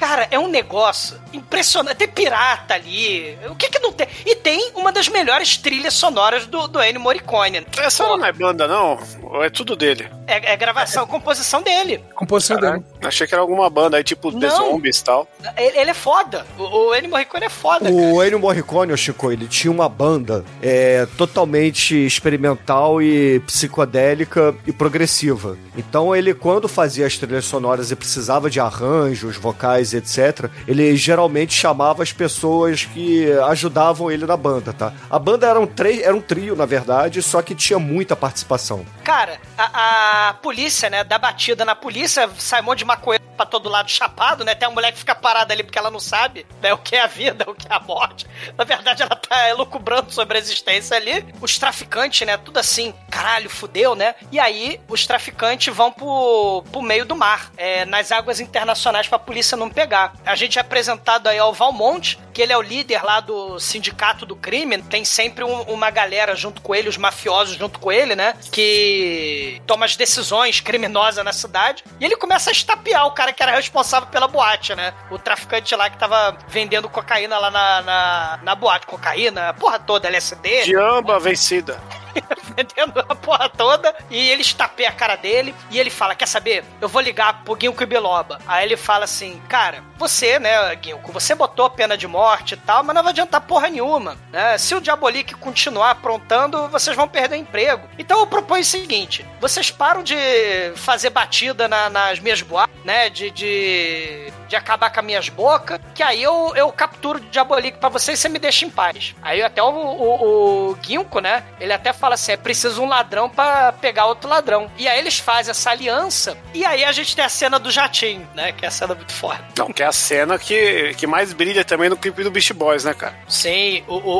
Cara, é um negócio impressionante. Tem pirata ali. O que que não tem? E tem uma das melhores trilhas sonoras do, do Ennio Morricone. Essa Pô, não é banda, não? Ou é tudo dele? é, é gravação, composição dele. Composição dele. Achei que era alguma banda aí, tipo The Não. Zombies e tal. Ele, ele é foda. O, o Ennio Morricone é foda, cara. O Ennio Morricone, ô Chico, ele tinha uma banda é, totalmente experimental e psicodélica e progressiva. Então ele, quando fazia as trilhas sonoras e precisava de arranjos, vocais, etc., ele geralmente chamava as pessoas que ajudavam ele na banda, tá? A banda era um, tre- era um trio, na verdade, só que tinha muita participação. Cara, a, a polícia, né, dá batida na polícia, sai um monte de maconheiro pra todo lado chapado, né? Tem uma mulher que fica parada ali porque ela não sabe né, o que é a vida, o que é a morte. Na verdade, ela tá elucubrando sobre a existência ali. Os traficantes, né, tudo assim, caralho, fudeu, né? E aí, os traficantes vão pro, pro meio do mar, é, nas águas internacionais pra polícia não pegar. A gente é apresentado aí ao Valmonte, que ele é o líder lá do sindicato do crime, tem sempre um- uma galera junto com ele, os mafiosos junto com ele, né? Que toma as decisões criminosas na cidade. E ele começa a estapear o cara que era responsável pela boate, né? O traficante lá que tava vendendo cocaína lá na, na, na boate. Cocaína, porra toda, LSD De amba vencida. vendendo a porra toda, e ele estapeia a cara dele, e ele fala, quer saber? Eu vou ligar pro Ginkgo Biloba. Aí ele fala assim, cara, você, né, Ginkgo, você botou a pena de morte e tal, mas não vai adiantar porra nenhuma, né? Se o Diabolik continuar aprontando, vocês vão perder o emprego. Então eu proponho o seguinte, vocês param de fazer batida na- nas minhas boates, né, de, de, de acabar com as minhas bocas, que aí eu, eu capturo o Diabolik pra vocês e você me deixa em paz. Aí até o, o, o Ginkgo, né, ele até fala assim, é precisa um ladrão pra pegar outro ladrão. E aí eles fazem essa aliança, e aí a gente tem a cena do jatinho, né? Que é a cena muito forte. Não, que é a cena que, que mais brilha também no clipe do Beast Boys, né, cara? Sim, o, o,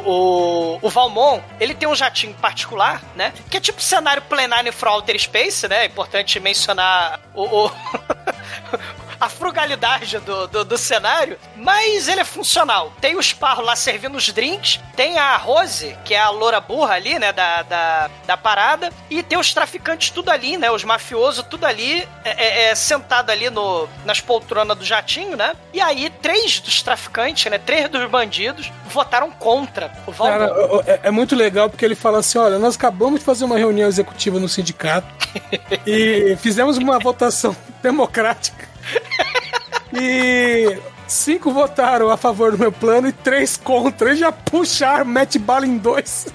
o, o Valmont, ele tem um jatinho particular, né? Que é tipo cenário plenário for Outer Space, né? É importante mencionar o... o a frugalidade do, do, do, cenário, mas ele é funcional. Tem o Sparrow lá servindo os drinks, tem a Rose, que é a loura burra ali, né, da, da, da parada, e tem os traficantes tudo ali, né, os mafiosos tudo ali, é, é, é sentado ali no, nas poltronas do jatinho, né, e aí três dos traficantes, né, três dos bandidos votaram contra o. Cara, é, é muito legal porque ele fala assim, olha, nós acabamos de fazer uma reunião executiva no sindicato e fizemos uma votação democrática e cinco votaram a favor do meu plano e três contra. E já puxar mete bala em dois.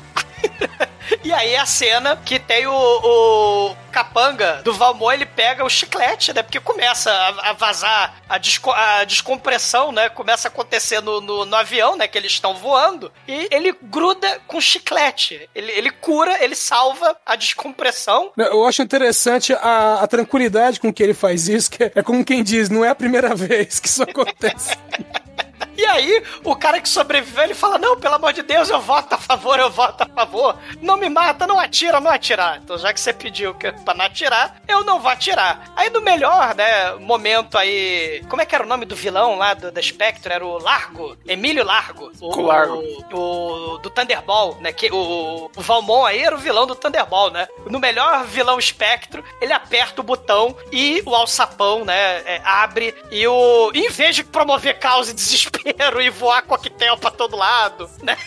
E aí a cena que tem o, o capanga do Valmont, ele pega o chiclete, né? Porque começa a, a vazar a, desco, a, descompressão, né? Começa a acontecer no, no, no, avião, né? Que eles estão voando. E ele gruda com chiclete. Ele, ele cura, ele salva a descompressão. Eu acho interessante a, a tranquilidade com que ele faz isso, que é como quem diz, não é a primeira vez que isso acontece. E aí, o cara que sobreviveu, ele fala: Não, pelo amor de Deus, eu voto a favor, eu voto a favor. Não me mata, não atira, não atirar. Então, já que você pediu que, pra não atirar, eu não vou atirar. Aí, no melhor, né, momento aí. Como é que era o nome do vilão lá do, da Spectre? Era o Largo? Emílio Largo. O, Largo. O, o, do Thunderball, né? Que, o, o Valmont aí era o vilão do Thunderball, né? No melhor vilão Espectro, ele aperta o botão e o alçapão, né, é, abre e o. Em vez de promover caos e desespero, inteiro e voar coquetel pra todo lado, né?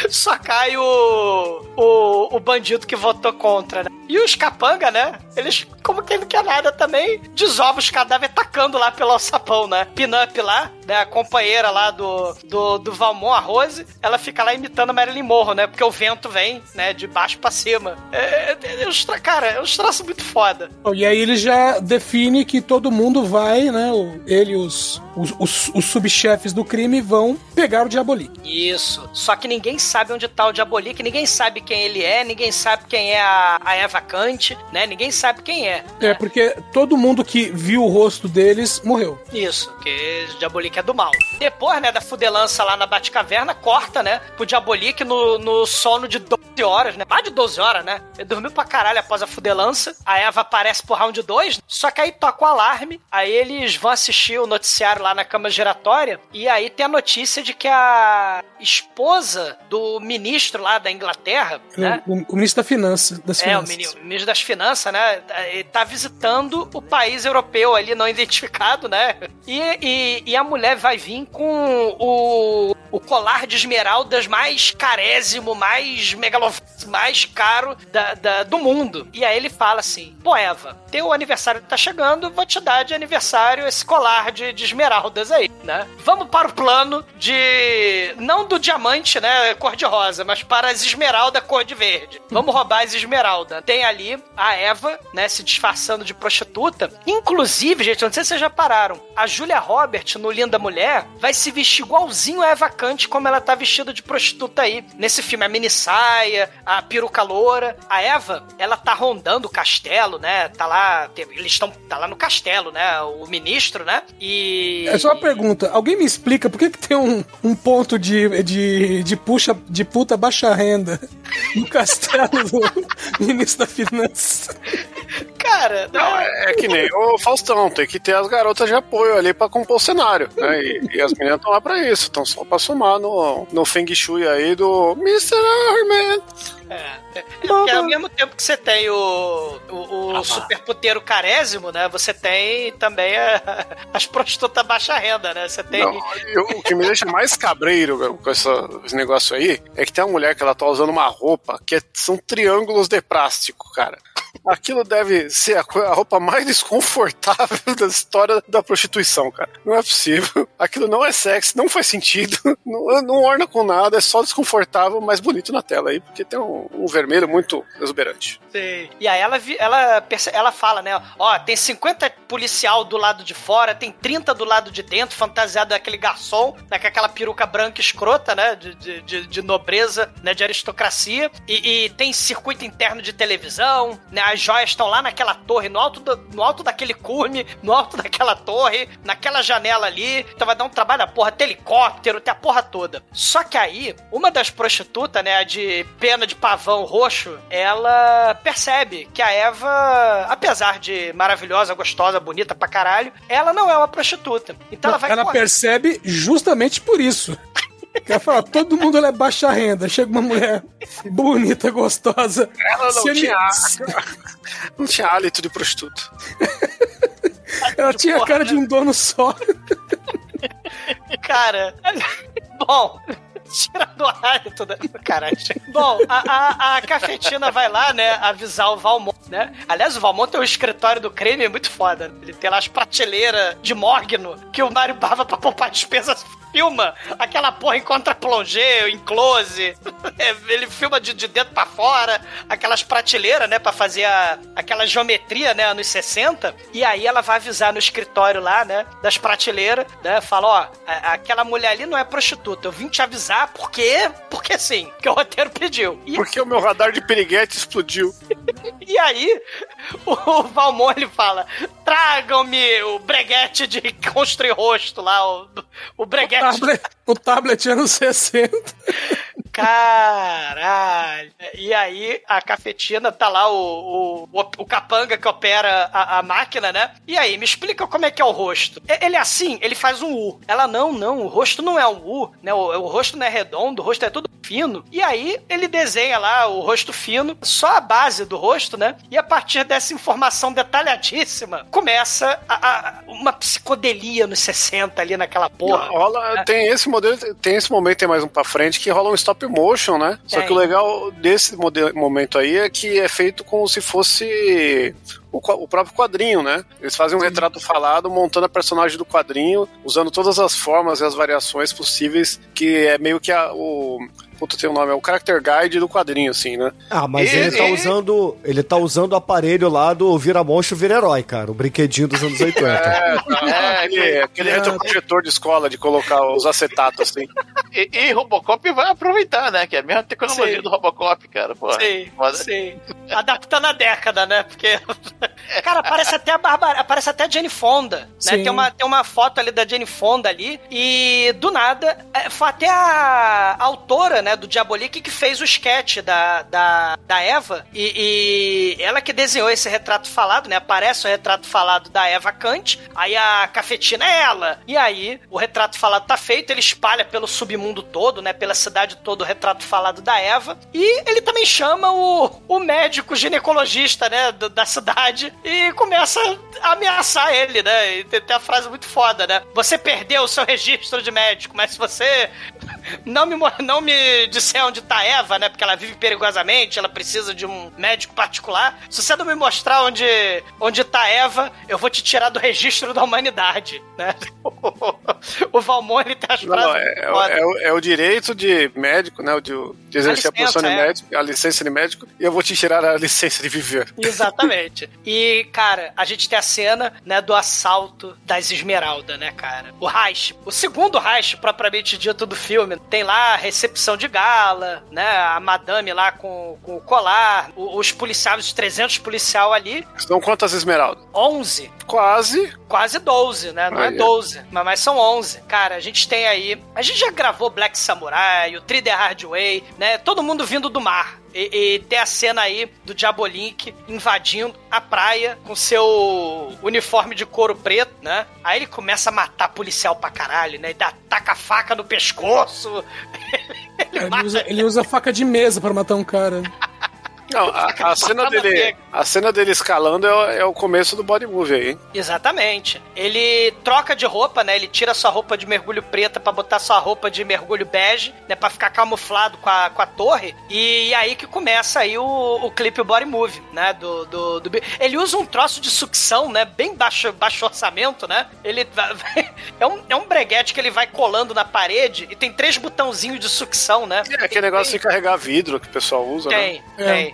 Só cai o, o, o bandido que votou contra, né? E os capanga, né? Eles, como quem não quer nada também, desova os cadáveres tacando lá pelo alçapão, né? Pin-up lá, né? A companheira lá do, do, do Valmont, a Rose, ela fica lá imitando a Marilyn Monroe, né? Porque o vento vem, né? De baixo pra cima. É, é, é, cara, é um traço muito foda. E aí ele já define que todo mundo vai, né? Ele e os, os, os, os subchefes do crime vão pegar o Diabolique. Isso. Só que ninguém sabe onde tá o Diabolique, ninguém sabe quem ele é, ninguém sabe quem é a, a Eva Kant, né? Ninguém sabe quem é. É, né? porque todo mundo que viu o rosto deles morreu. Isso, porque o Diabolique é do mal. Depois, né, da fudelança lá na Batcaverna, corta, né, pro Diabolique no, no sono de 12 horas, né? Mais de 12 horas, né? Ele dormiu pra caralho após a fudelança. A Eva aparece pro round 2, só que aí toca o alarme, aí eles vão assistir o noticiário lá na cama giratória, e aí tem a notícia de que a esposa do ministro lá da Inglaterra, o, né? O, o, ministro da Finança, das é, Finanças. o ministro, o ministro das Finanças, né? Ele tá visitando o país europeu ali não identificado, né? E, e, e a mulher vai vir com o, o colar de esmeraldas mais carésimo, mais megalof mais caro da, da, do mundo. E aí ele fala assim: Pô, Eva, teu aniversário tá chegando, vou te dar de aniversário esse colar de, de esmeraldas aí, né? Vamos para o plano de. Não do diamante, né? Cor de rosa, mas para as esmeraldas cor de verde. Vamos roubar as esmeraldas. Tem ali a Eva, né? Se disfarçando de prostituta. Inclusive, gente, não sei se vocês já pararam. A Julia Robert, no Linda Mulher, vai se vestir igualzinho a Eva Kant, como ela tá vestida de prostituta aí. Nesse filme, a mini saia, a peruca loura. A Eva, ela tá rondando o castelo, né? Tá lá. Eles estão. Tá lá no castelo, né? O ministro, né? E. É só uma pergunta. Alguém me explica por que, que tem um, um ponto de, de, de puxa de puta baixa renda no castelo do ministro da Finança? Cara, não, é, é que nem o Faustão, tem que ter as garotas de apoio ali pra compor o cenário, né? E, e as meninas estão lá pra isso, estão só pra somar no, no Feng Shui aí do Mr. Arman. É, é, porque ao mesmo tempo que você tem o, o, o super puteiro carésimo, né? Você tem também a, as prostitutas baixa renda, né? Você tem. Não, eu, o que me deixa mais cabreiro com essa, esse negócio aí é que tem uma mulher que ela tá usando uma roupa que é, são triângulos de plástico, cara. Aquilo deve ser a, a roupa mais desconfortável da história da prostituição, cara. Não é possível. Aquilo não é sexy, não faz sentido. Não, não orna com nada, é só desconfortável, mas bonito na tela aí, porque tem um, um vermelho muito exuberante. Sim. E aí ela, ela, ela fala, né? Ó, tem 50 policial do lado de fora, tem 30 do lado de dentro, fantasiado daquele garçom, né, com aquela peruca branca escrota, né? De, de, de- nobreza, né? De aristocracia. E, e tem circuito interno de televisão, né? As joias estão lá naquela torre, no alto, do- no alto daquele cume, no alto daquela torre, naquela janela ali. Então vai dar um trabalho da porra, helicóptero, tem a porra toda. Só que aí, uma das prostitutas, né, a de pena de pavão roxo, ela percebe que a Eva, apesar de maravilhosa, gostosa, bonita pra caralho, ela não é uma prostituta. Então ela vai ela correr. percebe justamente por isso. Que Ela fala, todo mundo ela é baixa renda. Chega uma mulher bonita, gostosa. Ela não tinha, não tinha hálito de prostituta. Ela tinha a cara de um dono só. Cara, bom. Tirando o hálito da. Caralho. Bom, a, a, a cafetina vai lá, né, avisar o Valmont, né? Aliás, o Valmont tem um escritório do creme muito foda. Ele tem lá as prateleiras de mogno que o Mário Bava pra poupar despesas filma aquela porra em contra-plongé, em close. É, Ele filma de, de dentro pra fora, aquelas prateleiras, né, pra fazer a, aquela geometria, né, anos 60. E aí ela vai avisar no escritório lá, né, das prateleiras, né, fala, ó, a- aquela mulher ali não é prostituta, eu vim te avisar porque, porque sim, que o roteiro pediu. E, Porque o meu radar de piriguete explodiu. e aí, o Valmont, ele fala, tragam-me o breguete de construir rosto lá, o, o breguete Tablet, o tablet anos 60. Caralho! E aí a cafetina tá lá o, o, o capanga que opera a, a máquina, né? E aí, me explica como é que é o rosto. Ele é assim, ele faz um U. Ela, não, não, o rosto não é um U, né? O, o rosto não é redondo, o rosto é todo fino. E aí ele desenha lá o rosto fino, só a base do rosto, né? E a partir dessa informação detalhadíssima, começa a- a- uma psicodelia nos 60 ali naquela porra. Rola, tem esse modelo, tem esse momento tem mais um pra frente que rola um stop motion, né? Só Tem. que o legal desse momento aí é que é feito como se fosse o, o próprio quadrinho, né? Eles fazem um retrato falado montando a personagem do quadrinho, usando todas as formas e as variações possíveis, que é meio que a, o Puta, tem o nome, é o Character Guide do quadrinho, assim, né? Ah, mas E- ele tá e- usando. Ele tá usando o aparelho lá do Vira Monstro Vira Herói, cara. O brinquedinho dos anos 80. É, tá, aquele, aquele retroprojetor de escola de colocar os acetatos assim. E, e Robocop vai aproveitar, né? Que é a mesma tecnologia Sim. do Robocop, cara. Pô, Sim, Foda. sim. Adaptando a década, né? Porque. Cara, aparece até a Bárbara, aparece até a Jane Fonda. Né? Tem, uma, tem uma foto ali da Jane Fonda ali. E do nada, é, foi até a, a autora, né, do Diabolique que fez o sketch da, da, da Eva. E, e ela que desenhou esse retrato falado, né? Aparece o retrato falado da Eva Kant. Aí a cafetina é ela. E aí, o retrato falado tá feito, ele espalha pelo submundo todo, né? Pela cidade toda o retrato falado da Eva. E ele também chama o, o médico ginecologista, né? do- da cidade e começa a ameaçar ele, né? E tem, tem a frase muito foda, né? Você perdeu o seu registro de médico, mas se você não me, não me disser onde tá Eva, né? Porque ela vive perigosamente, ela precisa de um médico particular. Se você não me mostrar onde, onde tá Eva, eu vou te tirar do registro da humanidade, né? o Valmont, ele tem as Não, frases não, é, é, o- é o direito de médico, né? o De, de exercer a, licença, posição de é. médico, a licença de médico, e eu vou te tirar a licença de viver. Exatamente. E, cara, a gente tem a cena, né, do assalto das Esmeralda, né, cara? O Reich. O segundo Reich, propriamente dito, do filme. Tem lá a recepção de gala, né? A madame lá com, com o colar, os policiais, os 300 policial ali. São quantas esmeraldas? 11. Quase. Quase 12, né? Não é Aí. 12, mas, mas são 11. Cara, a gente tem aí. A gente já gravou Black Samurai, o Three The Hard Way, né? Todo mundo vindo do mar. E, e tem a cena aí do Diabolink invadindo a praia com seu uniforme de couro preto, né? Aí ele começa a matar policial pra caralho, né? E dá, taca a faca no pescoço. Ele usa, ele usa faca de mesa pra matar um cara. Não, a, a cena dele, a cena dele escalando é, o- é o começo do body movie aí, hein? Exatamente. Ele troca de roupa, né? Ele tira sua roupa de mergulho preta pra botar sua roupa de mergulho bege, né? Pra ficar camuflado com a, com a torre. E, aí que começa aí o, o clipe body movie, né? Do, do, do- Ele usa um troço de sucção, né? Bem baixo, baixo orçamento, né? Ele é um, é um breguete que ele vai colando na parede e tem três botãozinhos de sucção, né? É aquele negócio de carregar vidro que o pessoal usa, Tem, né? tem, é.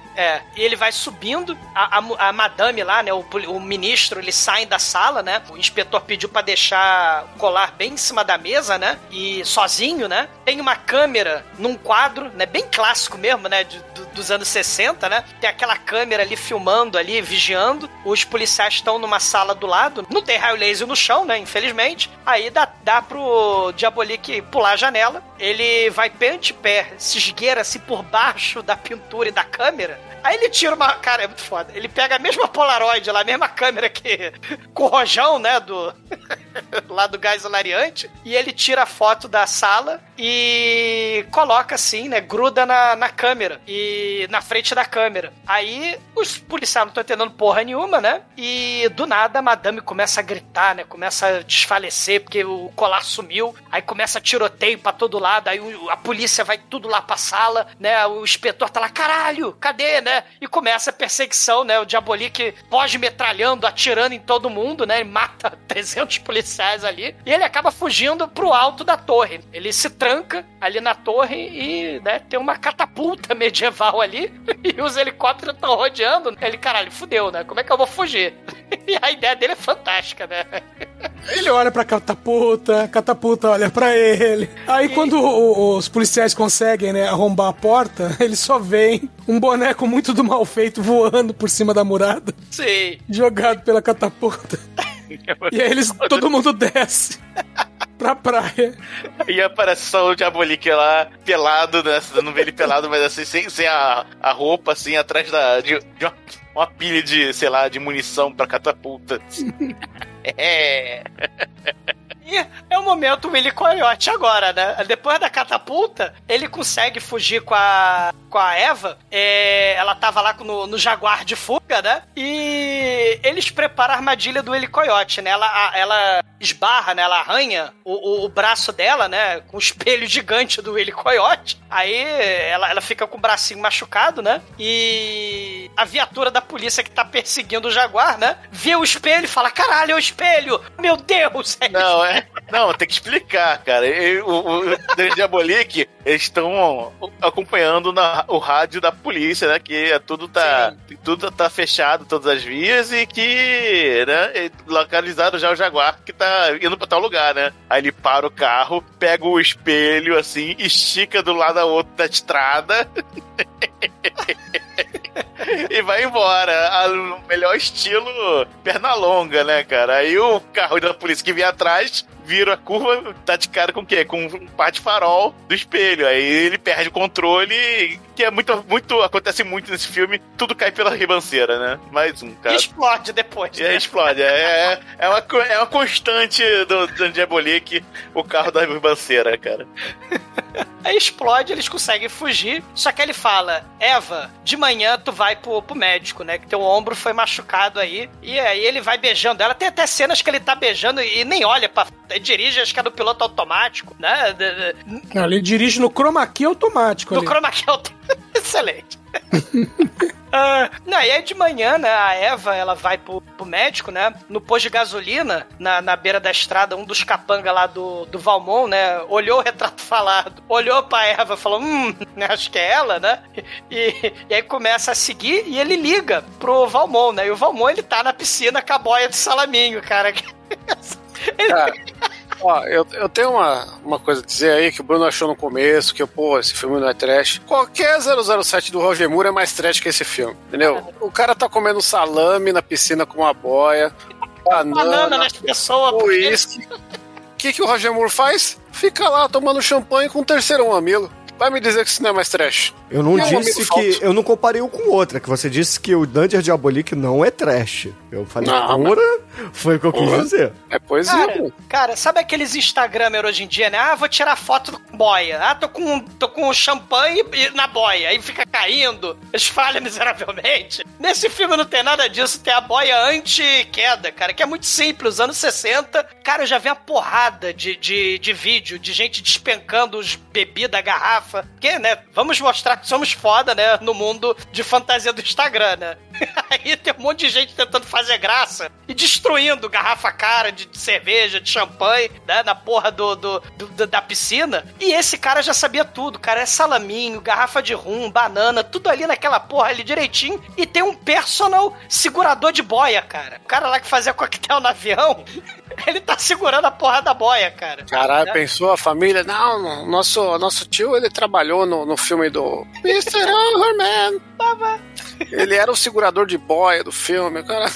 E ele vai subindo, a, a, a madame lá, né, o, o ministro, eles saem da sala, né, o inspetor pediu pra deixar o colar bem em cima da mesa, né, e sozinho, né, tem uma câmera num quadro, né, bem clássico mesmo, né, de- do- dos anos 60, né, tem aquela câmera ali filmando ali, vigiando, os policiais estão numa sala do lado, não tem raio laser no chão, né, infelizmente, aí dá, dá pro Diabolik pular a janela, ele vai pé ante pé, se esgueira assim por baixo da pintura e da câmera. Aí ele tira uma. Cara, é muito foda. Ele pega a mesma Polaroid lá, a mesma câmera que. com o rojão, né? Do. lá do gás hilariante. E ele tira a foto da sala e coloca assim, né? Gruda na, na câmera. E na frente da câmera. Aí os policiais não estão entendendo porra nenhuma, né? E do nada a madame começa a gritar, né? Começa a desfalecer porque o colar sumiu. Aí começa tiroteio pra todo lado. Aí a polícia vai tudo lá pra sala, né? O inspetor tá lá, caralho, cadê, né? E começa a perseguição, né? O Diabolik pode metralhando, atirando em todo mundo, né? E mata 300 policiais ali. E ele acaba fugindo pro alto da torre. Ele se tranca ali na torre e, né? Tem uma catapulta medieval ali. E os helicópteros estão rodeando. Ele, caralho, fudeu, né? Como é que eu vou fugir? E a ideia dele é fantástica, né? Ele olha pra catapulta, catapulta olha pra ele. Aí quando o- os policiais conseguem, né, arrombar a porta, eles só veem um boneco muito do mal feito voando por cima da murada, Sim. jogado pela catapulta. E aí eles, todo mundo desce pra praia. E aparece só o Diabolik lá, pelado, né? Você não vê ele pelado, mas assim, sem, sem a, a roupa, assim, atrás da, de, de uma, uma pilha de, sei lá, de munição pra catapulta. É. E é o momento Willy Coyote agora, né? Depois da catapulta, ele consegue fugir com a, com a Eva. É, ela tava lá no, no Jaguar de fuga, né? E eles preparam a armadilha do Willy Coyote, né? Ela, a- ela esbarra, né? Ela arranha o, o- o braço dela, né? Com o espelho gigante do Willy Coyote. Aí ela, ela fica com o bracinho machucado, né? E a viatura da polícia que tá perseguindo o Jaguar, né? Vê o espelho e fala: caralho, é o espelho! Meu Deus! É Não, Não, tem que explicar, cara. E O, o, Diabolik, eles estão acompanhando na, o rádio da polícia, né? Que é tudo tá, tudo tá fechado, todas as vias, e que, né? Localizaram já o Jaguar que tá indo pra tal lugar, né? Aí ele para o carro, pega o espelho, assim, estica do lado a outro da estrada. e vai embora. A- O melhor estilo perna longa, né, cara? Aí o carro da polícia que vem atrás vira a curva, tá de cara com o quê? Com um par de farol do espelho. Aí ele perde o controle, que é muito, muito. Acontece muito nesse filme, tudo cai pela ribanceira, né? Mais um, E cara. explode depois. E aí explode. É, é, uma, co- é uma constante do, do Diabolik, o carro da ribanceira, cara. Aí explode, eles conseguem fugir. Só que ele fala: Eva, de manhã tu vai pro, pro médico, né? Que teu ombro foi machucado aí. E aí ele vai beijando ela. Tem até cenas que ele tá beijando e nem olha pra. Dirige, acho que é no piloto automático, né? Não, ele dirige no chroma key automático No ali. chroma key auto- Excelente. Ah, não, e aí de manhã, né, a Eva, ela vai pro, pro médico, né, no posto de gasolina, na, na beira da estrada, um dos capanga lá do, do Valmont, né, olhou o retrato falado, olhou pra Eva e falou, hum, acho que é ela, né, e, e aí começa a seguir e ele liga pro Valmont, né, e o Valmont, ele tá na piscina com a boia de salaminho, cara. Cara, ó, eu, eu tenho uma, uma coisa a dizer aí que o Bruno achou no começo, que, pô, esse filme não é trash. Qualquer 007 do Roger Moore é mais trash que esse filme, entendeu? O cara tá comendo salame na piscina com uma boia, Banana banana, nas pessoas. porque- uísque. O que, que o Roger Moore faz? Fica lá tomando champanhe com um terceiro mamilo. Vai me dizer que isso não é mais trash. Eu não E um disse que. falso? Eu não comparei um com o outro, é que você disse que o Dungeon Diabolique não é trash. Eu falei, Não, Foi o que eu quis dizer. É poesia, Cara, pô. cara, sabe aqueles Instagramers hoje em dia, né? Ah, vou tirar foto com boia. Ah, tô com, tô com champanhe e- na boia. Aí fica caindo, esfalha miseravelmente. Nesse filme não tem nada disso. Tem a boia anti-queda, cara, que é muito simples. Anos 60, cara, eu já vi uma porrada de, de, de vídeo de gente despencando os bebida, garrafa. Porque, né, vamos mostrar que somos foda, né, no mundo de fantasia do Instagram, né? Aí tem um monte de gente tentando fazer graça e destruindo garrafa cara de, cerveja, de champanhe, né, na porra do, do- do- da piscina. E esse cara já sabia tudo, cara. É salaminho, garrafa de rum, banana, tudo ali naquela porra ali direitinho. E tem um personal segurador de boia, cara. O cara lá que fazia coquetel no avião, ele tá segurando a porra da boia, cara. Caralho, Né? pensou a família? Não, nosso, nosso tio, ele trabalhou no, no filme do Mr. Overman. Ele era o segurador de boia do filme, cara.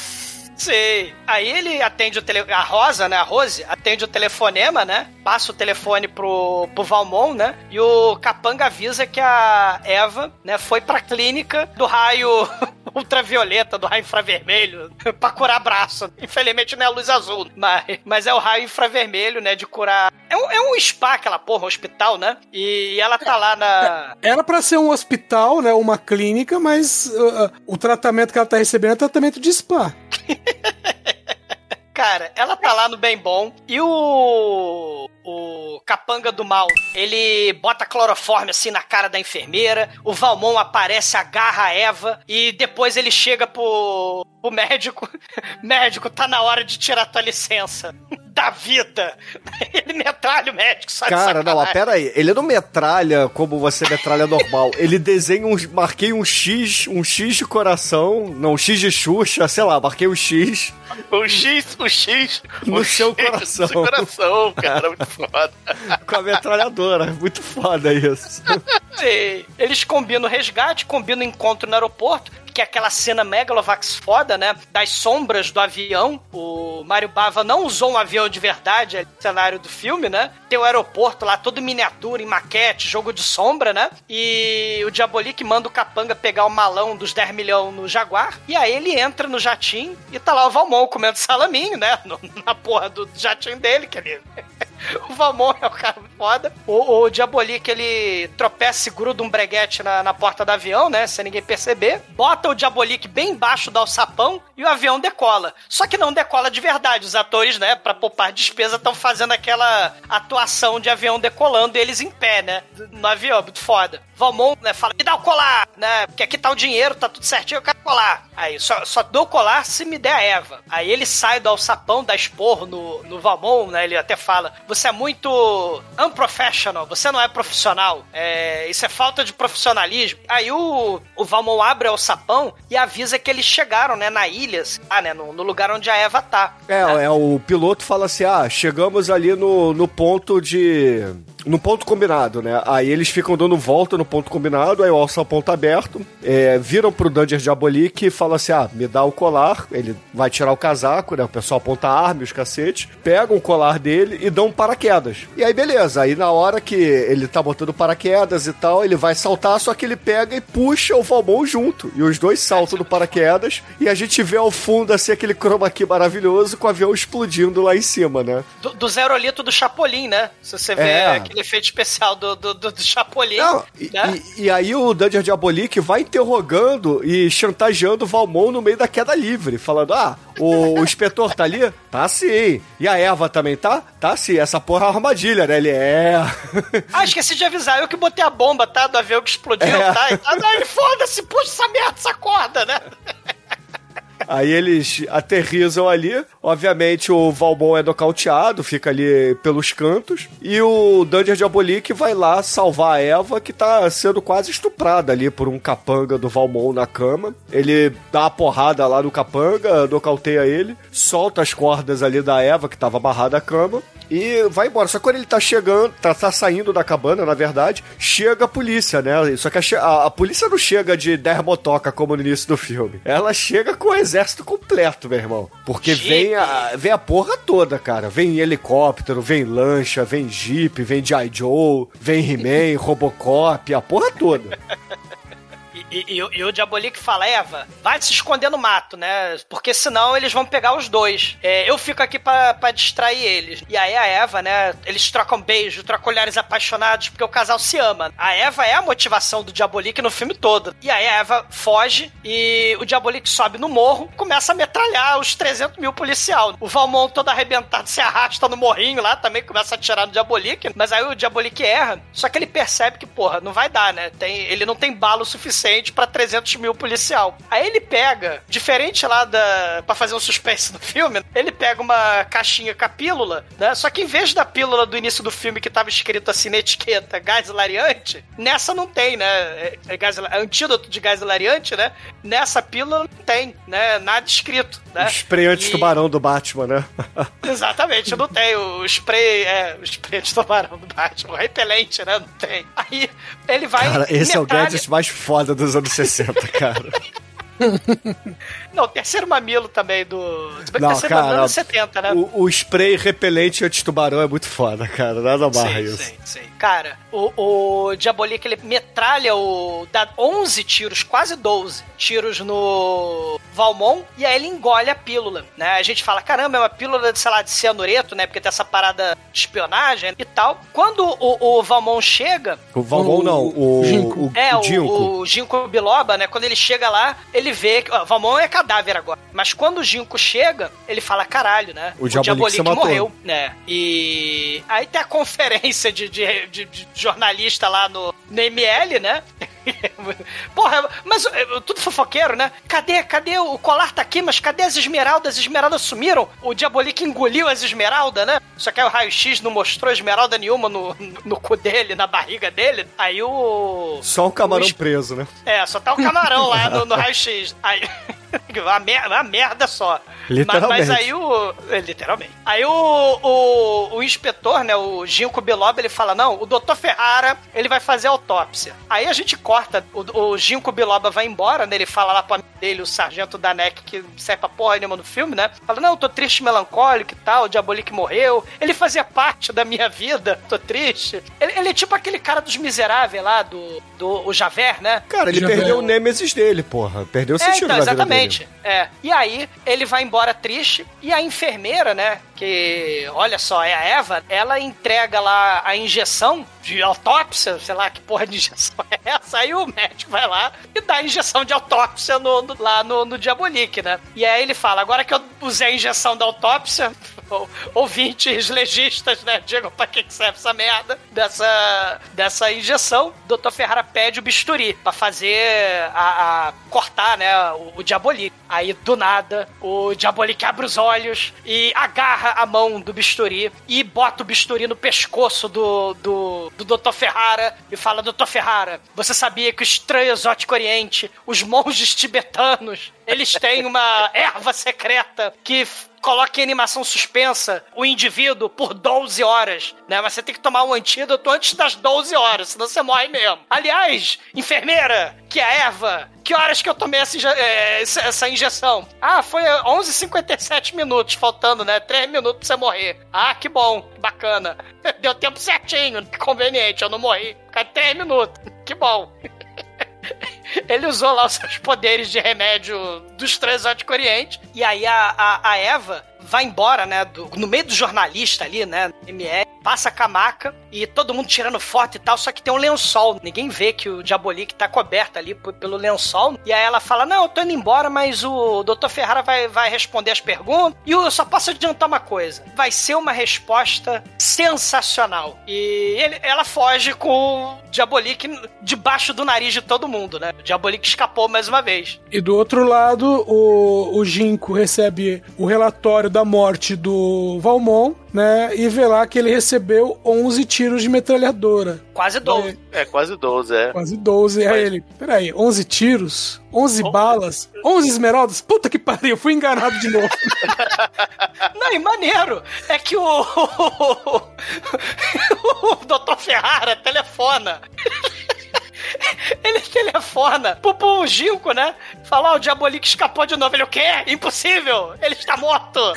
Sim. Aí ele atende o tele... A Rosa, né? A Rose, atende o telefonema, né? Passa o telefone pro, pro Valmont, né? E o Capanga avisa que a Eva, né, foi pra clínica do raio ultravioleta, do raio infravermelho, pra curar braço. Infelizmente não é a luz azul, mas, mas é o raio infravermelho, né? De curar. É um, é um spa, aquela porra, um hospital, né? E ela tá lá na. Era pra ser um hospital, né? Uma clínica, mas uh, uh, o tratamento que ela tá recebendo é tratamento de spa. Cara, ela tá lá no bem bom e o. O capanga do mal, ele bota cloroforme assim na cara da enfermeira. O Valmon aparece, agarra a Eva e depois ele chega pro, pro médico. médico, tá na hora de tirar tua licença. Da vida. Ele metralha o médico, só de Cara, não, mas pera aí. Ele não metralha como você metralha normal. Ele desenha um. Marquei um X, um X de coração. Não, um X de Xuxa, sei lá, marquei um X O X, o X. no o seu X coração. No seu coração, cara, muito foda. Com a metralhadora. Muito foda isso. Sim. Eles combinam o resgate, combinam o encontro no aeroporto, que é aquela cena megalovax foda, né? Das sombras do avião. O Mário Bava não usou um avião de verdade, é o cenário do filme, né? Tem o aeroporto lá todo miniatura, em maquete, jogo de sombra, né? E o Diabolik manda o Capanga pegar o malão dos 10 milhões no Jaguar. E aí ele entra no jatinho e tá lá o Valmont comendo salaminho, né? Na porra do jatinho dele, que ele... O Valmont é o cara foda. O, o ele tropeça e gruda um breguete na, na porta do avião, né? Sem ninguém perceber. Bota o Diabolik bem embaixo do alçapão e o avião decola. Só que não decola de verdade. Os atores, né, pra poupar despesa, estão fazendo aquela atuação de avião decolando eles em pé, né? No avião, muito foda. Valmont, né, fala, me dá o colar, né? Porque aqui tá o dinheiro, tá tudo certinho, eu quero colar. Aí, só, só dou o colar se me der a Eva. Aí ele sai do alçapão, dá esporro no, no Valmont, né? Ele até fala, você é muito unprofessional, você não é profissional. É, isso é falta de profissionalismo. Aí o, o Valmont abre o alçapão e avisa que eles chegaram, né, na ilha, ah, né, no, no lugar onde a Eva tá. É, é, o piloto fala assim: ah, chegamos ali no, no ponto de. No ponto combinado, né? Aí eles ficam dando volta no ponto combinado, aí o alçapão tá aberto, é, viram pro Dungeon Diabolik e falam assim: ah, me dá o colar. Ele vai tirar o casaco, né? O pessoal aponta a arma e os cacetes, pegam o colar dele e dão paraquedas. E aí, beleza. Aí na hora que ele tá botando paraquedas e tal, ele vai saltar, só que ele pega e puxa o Valmont junto. E os dois saltam do paraquedas e a gente vê ao fundo assim aquele chroma key maravilhoso com o avião explodindo lá em cima, né? Do, do Zerolito do Chapolin, né? Se você vê É. aquele efeito especial do, do, do, do Chapolin. Não, e, né? e- e aí o Dungeon Diabolik vai interrogando e chantageando o Valmont no meio da queda livre, falando: Ah, o, o inspetor tá ali? Tá sim. E a Eva também tá? Tá sim. Essa porra é uma armadilha, né? Ele é. Ah, esqueci de avisar. Eu que botei a bomba, tá? Do avião que explodiu, É. tá? E tá aí, foda-se, puxa essa merda, essa corda, né? Aí eles aterrizam ali. Obviamente o Valmont é nocauteado, fica ali pelos cantos. E o Dungeon Diabolik vai lá salvar a Eva, que tá sendo quase estuprada ali por um capanga do Valmont na cama. Ele dá uma porrada lá no capanga, nocauteia ele, solta as cordas ali da Eva, que tava amarrada à cama. E vai embora. Só que quando ele tá chegando, tá, tá saindo da cabana, na verdade, chega a polícia, né? Só que a, a- a polícia não chega de 10 motoca como no início do filme. Ela chega com o exército completo, meu irmão. Porque Jeep. vem a, vem a porra toda, cara. Vem helicóptero, vem lancha, vem jeep, vem G.I. Joe, vem He-Man, Robocop, a porra toda. E, E, e, o- o Diabolique fala, Eva, vai se esconder no mato, né? Porque senão eles vão pegar os dois. É, eu fico aqui pra distrair eles. E aí a Eva, né? Eles trocam beijo, trocam olhares apaixonados, porque o casal se ama. A Eva é a motivação do Diabolique no filme todo. E aí a Eva foge e o Diabolique sobe no morro, começa a metralhar os 300 mil policial. O Valmont todo arrebentado se arrasta no morrinho lá, também começa a atirar no Diabolique. Mas aí o Diabolique erra, só que ele percebe que, porra, não vai dar, né? Tem, ele não tem bala o suficiente pra 300 mil policial. Aí ele pega, diferente lá da. pra fazer um suspense no filme, ele pega uma caixinha com a pílula, né? Só que em vez da pílula do início do filme que tava escrito assim na etiqueta gás hilariante, nessa não tem, né? É, é gás, é antídoto de gás hilariante, né? Nessa pílula não tem, né? Nada escrito, né? O spray anti-tubarão do Batman, né? Exatamente, não tem o spray, é, o spray de tubarão do Batman, o repelente, né? Não tem. Aí ele vai. Cara, esse é o metralha- gadget mais foda dos anos 60, cara. Não, o terceiro mamilo também do. Se bem que Não, terceiro mamilo é cara, anos 70, né? o, o spray repelente anti-tubarão é muito foda, cara. Nada barra Sim, isso. sim, sim. Cara, o, o Diabolique, ele metralha o... dá 11 tiros, quase 12 tiros no Valmon, e aí ele engole a pílula, né? A gente fala, caramba, é uma pílula, de, sei lá, de cianureto, né? Porque tem essa parada de espionagem e tal. Quando o, o Valmon chega... O Valmon não, o, Ginkgo. o, É, o o, Ginkgo. o Ginkgo Biloba, né? Quando ele chega lá, ele vê que. Ó, Valmon é cadáver agora. Mas quando o Ginkgo chega, ele fala: caralho, né? O se matou. morreu, né? E. Aí tem a conferência de, de, de- de jornalista lá no, no ML, né? Porra, mas é, tudo fofoqueiro, né? Cadê, cadê o colar tá aqui, mas cadê as esmeraldas? As esmeraldas sumiram. O Diabolique engoliu as esmeraldas, né? Só que aí o raio-x não mostrou esmeralda nenhuma no, no cu dele, na barriga dele. Aí o. Só um camarão o es- preso, né? É, só tá o camarão lá no, no raio-x. Aí. Uma merda, uma merda só. Literalmente. Mas, mas aí o. é, Literalmente. Aí o, o, o inspetor, né, o Ginkgo Biloba, ele fala: não, o doutor Ferrara, ele vai fazer a autópsia. Aí a gente corta, o, o Ginkgo Biloba vai embora, né? Ele fala lá pro amigo dele, o sargento Danek, que não serve pra porra nenhuma no filme, né? Fala: não, tô triste, melancólico e tal, o Diabolique morreu. Ele fazia parte da minha vida, tô triste. Ele, ele é tipo aquele cara dos miseráveis lá, do, do o Javert, né? Cara, ele Já perdeu o Nêmesis dele, porra. Perdeu o É, sentido então, da vida exatamente. dele. É. E aí, ele vai embora triste, e a enfermeira, né, que, olha só, é a Eva, ela entrega lá a injeção de autópsia, sei lá que porra de injeção é essa, aí o médico vai lá e dá a injeção de autópsia no, no- lá no, no Diabolique, né? E aí ele fala, agora que eu usei a injeção da autópsia, ou- ouvintes legistas, né, digam pra que serve essa merda dessa, dessa injeção, Dr. Ferrara pede o bisturi pra fazer a, a- cortar, né, o, o Diabolique. Aí, do nada, o Diabolique abre os olhos e agarra a mão do bisturi e bota o bisturi no pescoço do, do, do Dr. Ferrara e fala, Dr. Ferrara, você sabia que o estranho exótico oriente, os monges tibetanos, eles têm uma erva secreta que coloca em animação suspensa o indivíduo por 12 horas, né? Mas você tem que tomar um antídoto antes das 12 horas, senão você morre mesmo. Aliás, enfermeira, que é a Eva, que horas que eu tomei essa, é, essa- injeção? Ah, foi 11h57 minutos, faltando, né? 3 minutos pra você morrer. Ah, que bom, que bacana. Deu tempo certinho, conveniente, eu não morri. Fica 3 minutos, que bom. Ele usou lá os seus poderes de remédio dos Transótico Oriente. E aí a, a, a Eva vai embora, né? do- no meio do jornalista ali, né? MR, passa a maca e todo mundo tirando foto e tal. Só que tem um lençol. Ninguém vê que o Diabolique tá coberto ali pelo lençol. E aí ela fala: Não, eu tô indo embora, mas o Dr. Ferrara vai, vai responder as perguntas. E eu só posso adiantar uma coisa: vai ser uma resposta sensacional. E ele- ela foge com o Diabolique debaixo do nariz de todo mundo, né? O Diabolique escapou mais uma vez. E do outro lado, o, o Ginkgo recebe o relatório da morte do Valmon, né? E vê lá que ele recebeu 11 tiros de metralhadora. Quase 12. É quase 12, é. Quase 12. Aí ele, peraí, 11 tiros? 11 balas? 11 esmeraldas? Puta que pariu, fui enganado de novo. Não, e maneiro é que o, o Dr. Ferrara telefona. Ele telefona pro, pro né? Fala, ó, o Diabolique escapou de novo. Ele, o quê? Impossível! Ele está morto!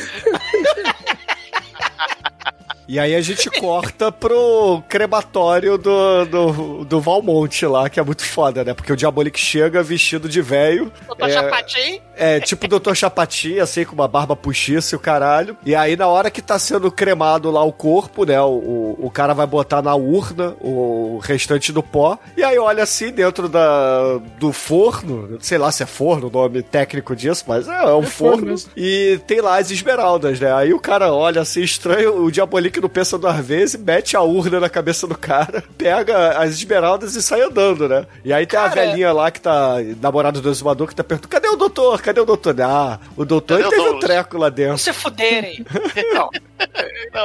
E aí a gente corta pro crematório do, do, do Valmonte lá, que é muito foda, né? Porque o Diabolique chega vestido de velho. Doutor é, Chapatin. É, tipo o Dr. Chapatinha, assim, com uma barba puxiça e o caralho. E aí, na hora que tá sendo cremado lá o corpo, né? O, o, o cara vai botar na urna o restante do pó. E aí, olha assim, dentro da, do forno, sei lá se é forno o nome técnico disso, mas é, é um forno forno. mesmo. E tem lá as esmeraldas, né? Aí o cara olha assim, estranho, o Diabolique não pensa duas vezes, mete a urna na cabeça do cara, pega as esmeraldas e sai andando, né? E aí tem a Cara, velhinha lá que tá, namorada do exumador, que tá perguntando, cadê o doutor? Cadê o doutor? Ah, o doutor Cadê ele o teve um treco lá Não dentro. se fuderem. Não.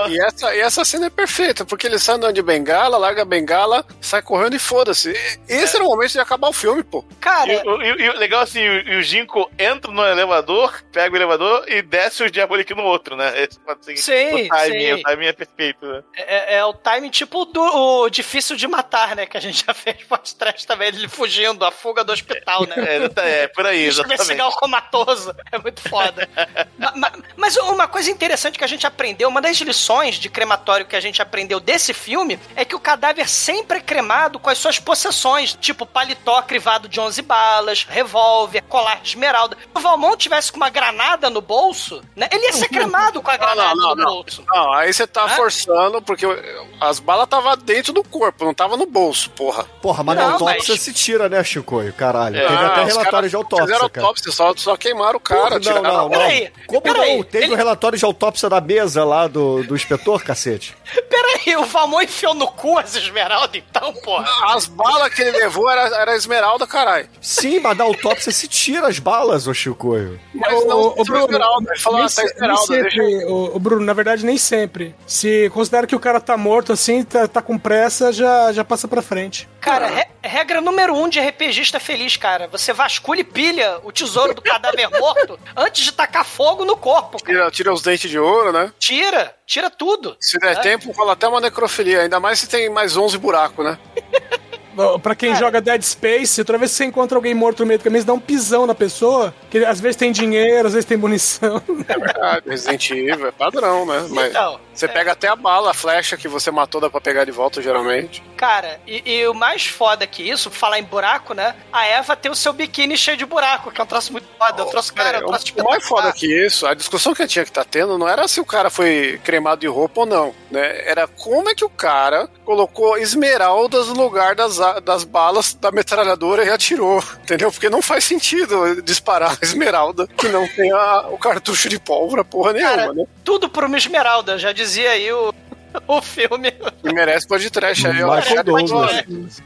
E essa, e essa cena é perfeita, porque ele sai andando de bengala, larga a bengala, sai correndo e foda-se. Esse era o momento de acabar o filme, pô. Cara, e o- legal assim, o, e o Jinko entra no elevador, pega o elevador e desce o Diabolique no outro, né? Esse, assim, Sim, o timing, sim. o timing é perfeito, né? é, é o timing tipo do o difícil de matar, né? Que a gente já fez podcast também, ele fugindo, a fuga do hospital, né? É, exata- é, por aí, exatamente. Seagal comatoso. É muito foda. Ma- ma- mas uma coisa interessante que a gente aprendeu, uma das lições de crematório que a gente aprendeu desse filme é que o cadáver sempre é cremado com as suas possessões, tipo paletó crivado de 11 balas, revólver, colar de esmeralda. Se o Valmont tivesse com uma granada no bolso, né, ele ia ser cremado com a granada não, no não. bolso. Não, aí você tá Hã? forçando, porque as balas estavam dentro do corpo, não tava no bolso, porra. Porra, mas na Não, autópsia mas- se tira, né, Chicoio? Caralho. É. Teve até relatório de autópsia, Fizeram cara. autópsia, só, só queimaram o cara. Porra, não, a não, não. Peraí, Como peraí, não? Teve ele- o relatório de autópsia da mesa lá do, do inspetor, cacete. Peraí, o Valmont enfiou no cu as esmeraldas então, porra? As balas que ele levou era, era esmeralda, caralho. Sim, mas na autópsia se tira as balas, ô Chicoio. Mas não ô, tirou esmeralda. Ele falou, ah, tá esmeralda, sempre, ô, ô, Bruno, na verdade, nem sempre. Se considera que o cara tá morto assim, tá, tá com pressa, já, já passa pra frente. Cara, re- regra número um de RPGista feliz, cara. Você vasculha e pilha o tesouro do cadáver morto antes de tacar fogo no corpo, cara. Tira, tira os dentes de ouro, né? Tira, tira tudo. Se der É. tempo, rola até uma necrofilia. Ainda mais se tem mais 11 buracos, né? Pra quem joga Dead Space, toda vez que você encontra alguém morto no meio do caminho, você dá um pisão na pessoa, que às vezes tem dinheiro, às vezes tem munição. É verdade. Resident Evil é padrão, né? Mas Então, você pega até a bala, a flecha que você matou, dá pra pegar de volta, geralmente. Cara, e, e o mais foda que isso, falar em buraco, né? A Eva tem o seu biquíni cheio de buraco, que é um troço muito foda. Eu trouxe, cara, eu É, o mais foda que isso, a discussão que tinha que estar tendo não era se o cara foi cremado de roupa ou não, né? Era como é que o cara colocou esmeraldas no lugar das, das balas da metralhadora e atirou, entendeu? Porque não faz sentido disparar a esmeralda que não tem a- o cartucho de pólvora, porra nenhuma, Cara, né? tudo por uma esmeralda, já dizia aí o, o filme. E merece pode trash aí, ó. Michael É, Douglas.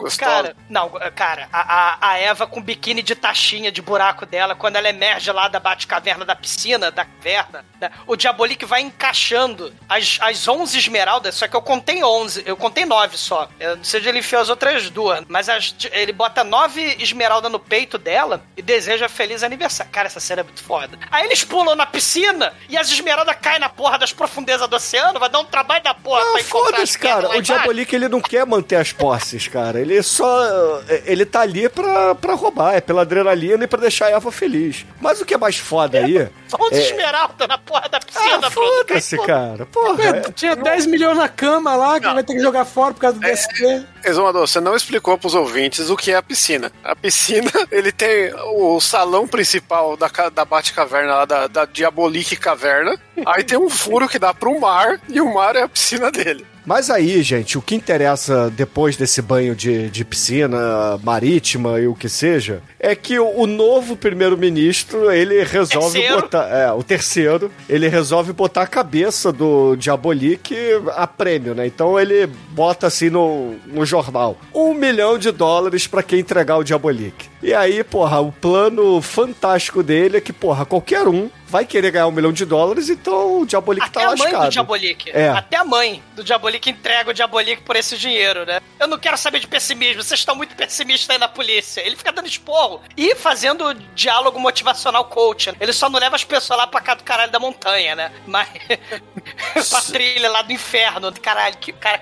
Gostosa. Cara, não, cara, a, a, a Eva com biquíni de taxinha de buraco dela, quando ela emerge lá da Batcaverna da piscina, da caverna, né, o Diabolique vai encaixando as, as 11 esmeraldas, só que eu contei 11, eu contei 9 só. Eu não sei se ele enfiou as outras duas, mas as- ele bota 9 esmeraldas no peito dela e deseja feliz aniversário. Cara, essa cena é muito foda. Aí eles pulam na piscina e as esmeraldas caem na porra das profundezas do oceano, vai dar um trabalho da porra Ah, pra encontrar foda-se, cara. O. Diabolique, ele não quer manter as posses, cara. Ele só... Ele tá ali pra, pra roubar. É pela adrenalina e pra deixar a Eva feliz. Mas o que é mais foda aí... 11 É. esmeraldas na porra da piscina, Ah, foda-se, cara. Porra, é- Tinha 10 milhões na cama lá, que vai ter que jogar fora por causa do DSP. Exumador, você não explicou pros ouvintes o que é a piscina. A piscina, ele tem o salão principal da, da Batcaverna, lá da, da Diabolique Caverna. Aí tem um furo que dá pro mar, e o mar é a piscina dele. Mas aí, gente, o que interessa depois desse banho de, de piscina marítima e o que seja, é que o, o novo primeiro-ministro, ele resolve Terceiro. botar... É, o terceiro, ele resolve botar a cabeça do Diabolique a prêmio, né? Então ele bota assim no, no jornal, um milhão de dólares pra quem entregar o Diabolique. E aí, porra, o plano fantástico dele é que, porra, qualquer um vai querer ganhar um milhão de dólares, então o Diabolique Até tá a mãe lascado. do Diabolique. É. Até a mãe do Diabolique entrega o Diabolique por esse dinheiro, né? Eu não quero saber de pessimismo, vocês estão muito pessimistas aí na polícia. Ele fica dando esporro e fazendo diálogo motivacional coach. Ele só não leva as pessoas lá pra cá do caralho da montanha, né? Mas. pra trilha lá do inferno. Caralho, que cara.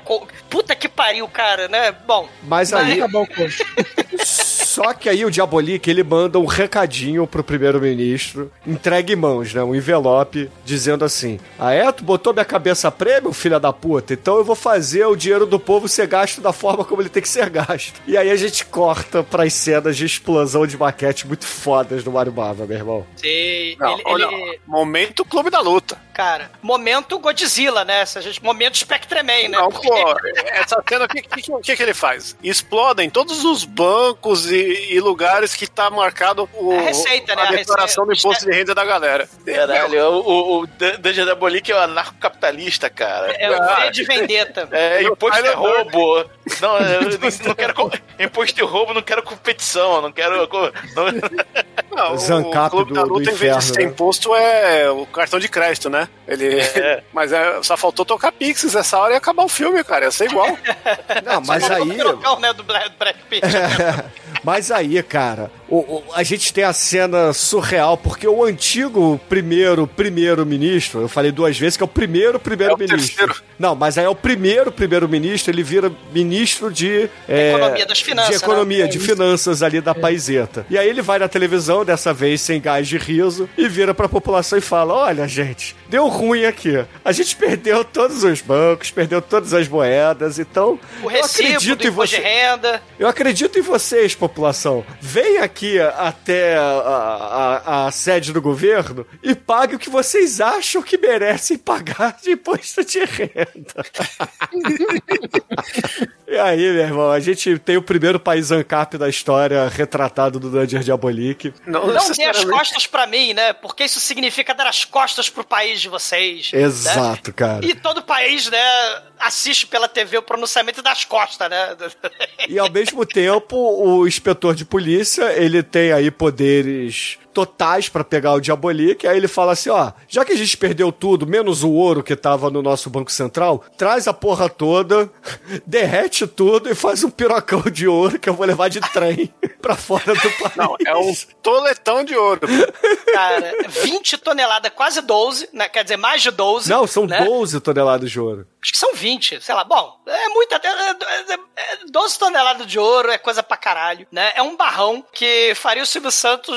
Puta que pariu, cara, né? Bom. Mas aí, Acabar o coxo. Só que aí o Diabolique, ele manda um recadinho pro primeiro-ministro, entregue em mãos, né? Um envelope, dizendo assim: Ah, é? Tu botou minha cabeça a prêmio, filha da puta? Então eu vou fazer o dinheiro do povo ser gasto da forma como ele tem que ser gasto. E aí a gente corta pras cenas de explosão de maquete muito fodas do Mario Bava, meu irmão. Não, ele, olha, ele- momento Clube da Luta. Cara, momento Godzilla, né? Se a gente- Momento Spectreman, né? Não, Porque- pô, essa cena, o que, que, o que que ele faz? Explodem todos os bancos e, e lugares que tá marcado o, É a receita, né? a A declaração do imposto de renda da galera. Caralho, o, o, o Dungeon da Bolique é o anarcocapitalista, cara. É o V de Vendetta. É, Meu imposto é é roubo. Não, eu não, não quero. Imposto e roubo, não quero competição, não quero. não- Não, O Zancap Clube da do- do Luta, em vez de ser né? imposto, é o cartão de crédito, né? Ele... É. Mas é, só faltou tocar Pixies essa hora e acabar o filme, cara. Ia ser igual. Não, mas Só aí. pirocão, né, do Brad Brad Pitt. Mas aí, cara, o- o- a gente tem a cena surreal, porque o antigo primeiro primeiro-ministro, eu falei duas vezes que é o primeiro primeiro-ministro. terceiro. Não, mas aí é o primeiro primeiro-ministro, ele vira ministro de... é, Economia das finanças, De economia, né? de finanças ali da paiseta. E aí ele vai na televisão, dessa vez sem gás de riso, e vira pra população e fala, olha, gente, deu ruim aqui. A gente perdeu todos os bancos, perdeu todas as moedas, então... O eu acredito do em você. de renda. Eu acredito em vocês, população. Vem aqui até a, a- a sede do governo e pague o que vocês acham que merecem pagar de imposto de renda. e aí, meu irmão, a gente tem o primeiro país ANCAP da história retratado do Dungeon Diabolique. Não, Não dê as costas pra mim, né? Porque isso significa dar as costas pro país de vocês. né? Exato, cara. E todo país, né, assiste pela TV o pronunciamento das costas, né? E ao mesmo tempo, o inspetor de polícia, ele tem aí poderes totais pra pegar o Diabolique, aí ele fala assim, ó, já que a gente perdeu tudo, menos o ouro que tava no nosso Banco Central, traz a porra toda, derrete tudo e faz um pirocão de ouro que eu vou levar de trem pra fora do país. Não, é um toletão de ouro. Cara, 20 toneladas, quase 12, né? Quer dizer, mais de 12. Não, são né? 12 toneladas de ouro. Acho que são 20, sei lá. Bom, é muita. É, é, é 12 toneladas de ouro, é coisa pra caralho, né? É um barrão que faria o Silvio Santos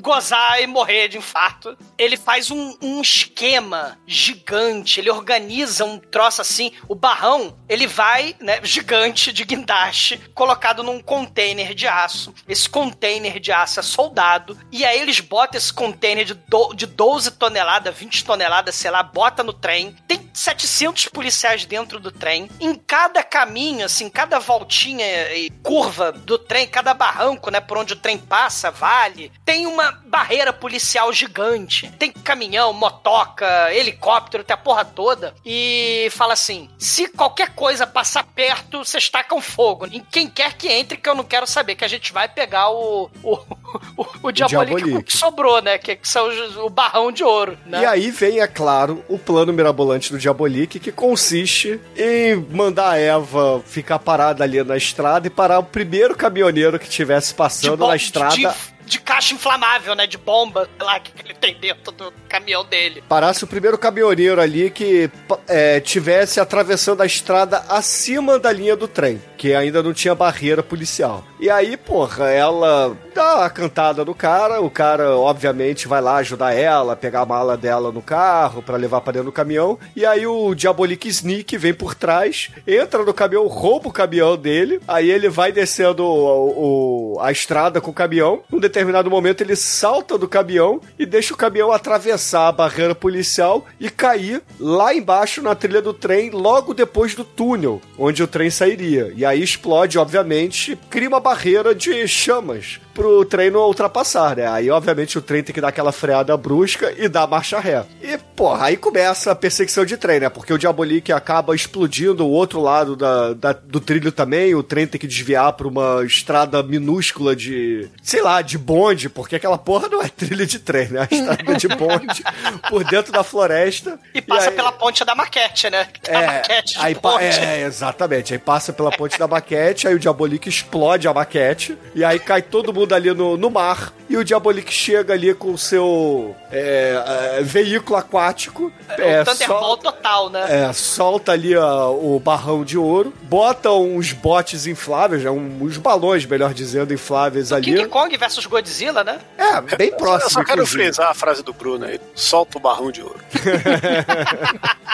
gozar e morrer de infarto. Ele faz um, um esquema gigante, ele organiza um troço assim. O barrão, ele vai, né, gigante de guindaste, colocado num container de aço. Esse container de aço é soldado, e aí eles botam esse container de, do, de 12 toneladas, 20 toneladas, sei lá, bota no trem. Tem 700 policiais dentro do trem. Em cada caminho, assim, cada voltinha e curva do trem, cada barranco, né, por onde o trem passa, vale, tem uma barreira policial gigante. Tem caminhão, motoca, helicóptero, tem a porra toda. E fala assim: se qualquer coisa passar perto, vocês tacam fogo. Em quem quer que entre, que eu não quero saber, que a gente vai pegar o. o, o, o diabolique que sobrou, né? Que, que são o barrão de ouro. Né? E aí vem, é claro, o plano mirabolante do Diabolique, que consiste em mandar a Eva ficar parada ali na estrada e parar o primeiro caminhoneiro que estivesse passando bom- na estrada. De, de caixa inflamável, né? De bomba, sei lá, que ele tem dentro do caminhão dele. Parasse o primeiro caminhoneiro ali que é, tivesse atravessando a estrada acima da linha do trem, que ainda não tinha barreira policial. E aí, porra, ela dá a cantada no cara, o cara, obviamente, vai lá ajudar ela, pegar a mala dela no carro pra levar pra dentro do caminhão. E aí o Diabolique Sneak vem por trás, entra no caminhão, rouba o caminhão dele, aí ele vai descendo o- o- a estrada com o caminhão. Num determinado momento ele salta do caminhão e deixa o caminhão atravessar a barreira policial e cair lá embaixo na trilha do trem, logo depois do túnel onde o trem sairia. E aí explode, obviamente, cria uma barreira de chamas pro trem não ultrapassar, né? Aí, obviamente, o trem tem que dar aquela freada brusca e dar marcha ré. E, porra, aí começa a perseguição de trem, né? Porque o Diabolique acaba explodindo o outro lado da, da- do trilho também, o trem tem que desviar pra uma estrada minúscula de, sei lá, de bonde, porque aquela porra não é trilha de trem, né? É uma estrada de bonde por dentro da floresta. E passa aí- pela ponte da maquete, né? A maquete de aí ponte. é, exatamente. Aí passa pela ponte da maquete, aí o Diabolique explode a maquete, e aí cai todo mundo afunda ali no, no mar e o Diabolik chega ali com o seu é, é, veículo aquático. É, é, o Thunderball total, né? é, solta ali ó, o barrão de ouro, bota uns botes infláveis, né, uns balões, melhor dizendo, infláveis ali. King Kong versus Godzilla, né? É, bem próximo. Eu só quero inclusive. frisar a frase do Bruno aí. Solta o barrão de ouro.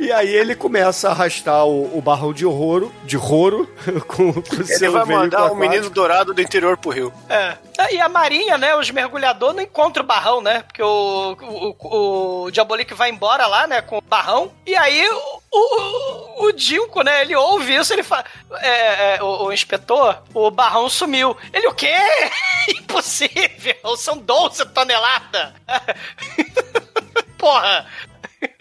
E aí ele começa a arrastar o, o barrão de ouro, de roro, com, com o Ele seu vai veículo mandar o aquático. menino dourado do interior pro rio. É. E a marinha, né? Os mergulhadores não encontram o barrão, né? Porque o, o, o, Diabolik vai embora lá, né? Com o barrão. E aí o, o, o Dinko, né? Ele ouve isso, ele fala. É, é, o, o inspetor, o barrão sumiu. Ele o quê? Impossível! São 12 toneladas! Porra!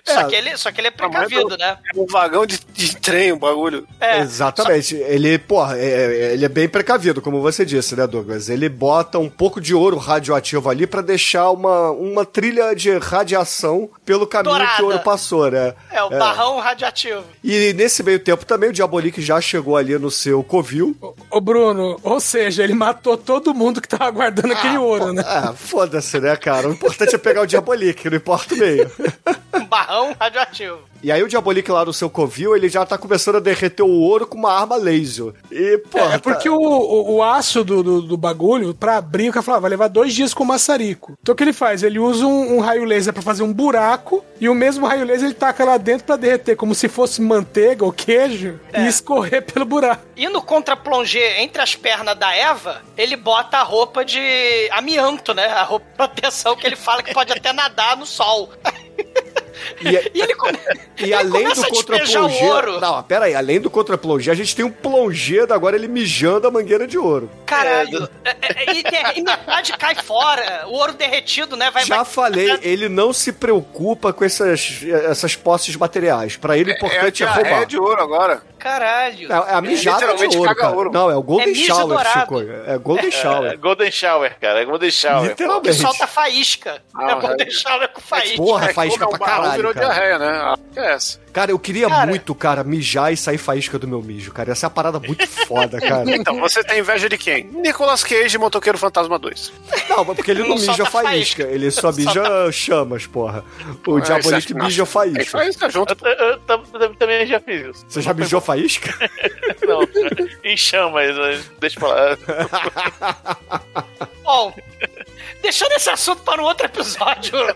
Só, É. que ele, só que ele é precavido, né? É um vagão de, de trem, o bagulho. É, Exatamente. Ele, porra, é- é- ele é bem precavido, como você disse, né, Douglas? Ele bota um pouco de ouro radioativo ali pra deixar uma, uma trilha de radiação pelo caminho que Dourada. o ouro passou, né? É, o barrão radioativo. E nesse meio tempo também o Diabolik já chegou ali no seu covil. Ô, Bruno, ou seja, ele matou todo mundo que tava guardando aquele ouro, né? Ah, foda-se, né, cara? O importante é pegar o Diabolik, não importa o meio. Um barrão radioativo. E aí o Diabolik lá no seu covil, ele já tá começando a derreter o ouro com uma arma laser. E, porra, É porque o, o, o aço do, do, do bagulho, pra abrir, o cara falava, vai levar dois dias com maçarico. Então o que ele faz? Ele usa um, um raio laser pra fazer um buraco, e o mesmo raio laser ele taca lá dentro pra derreter, como se fosse manteiga ou queijo, e escorrer pelo buraco. Indo contra plongé entre as pernas da Eva, ele bota a roupa de amianto, né? A roupa de proteção que ele fala que pode até nadar no sol. E, E ele, come... e ele além do contra-plongé... ouro. Não, pera aí. Além do contra-plongé, a gente tem um plongé da agora ele mijando a mangueira de ouro. Caralho. É, é, e, de- e metade cai fora. O ouro derretido, né? Vai, Já vai- falei, ele não se preocupa com essas, essas posses materiais. Pra ele, o É importante é, diarreia roubar. de ouro agora. Caralho. É, é a mijada de literalmente ouro, caga cara. ouro. Não, é o Golden É Shower, dourado. Chico. É Golden É, Shower. Golden Shower, cara. É Golden Shower. Literalmente. solta faísca. Ah, é bom é. ela com faísca. Porra, É que faísca pra é caralho, virou cara. diarreia, né? Ah, que é essa? Cara, eu queria Cara. muito, cara, mijar e sair faísca do meu mijo, cara. Essa é uma parada muito foda, cara. Então, você tem inveja de quem? Nicolas Cage, Motoqueiro Fantasma 2. Não, mas porque ele não, Não mija solta faísca, faísca. ele só mija chamas, porra. O É, acha- mija É faísca. faísca junto. Eu, eu- eu tam- tam- também já fiz isso. Você já mijou faísca? Não, em chamas, mas deixa pra lá. Bom, deixando esse assunto para um outro episódio.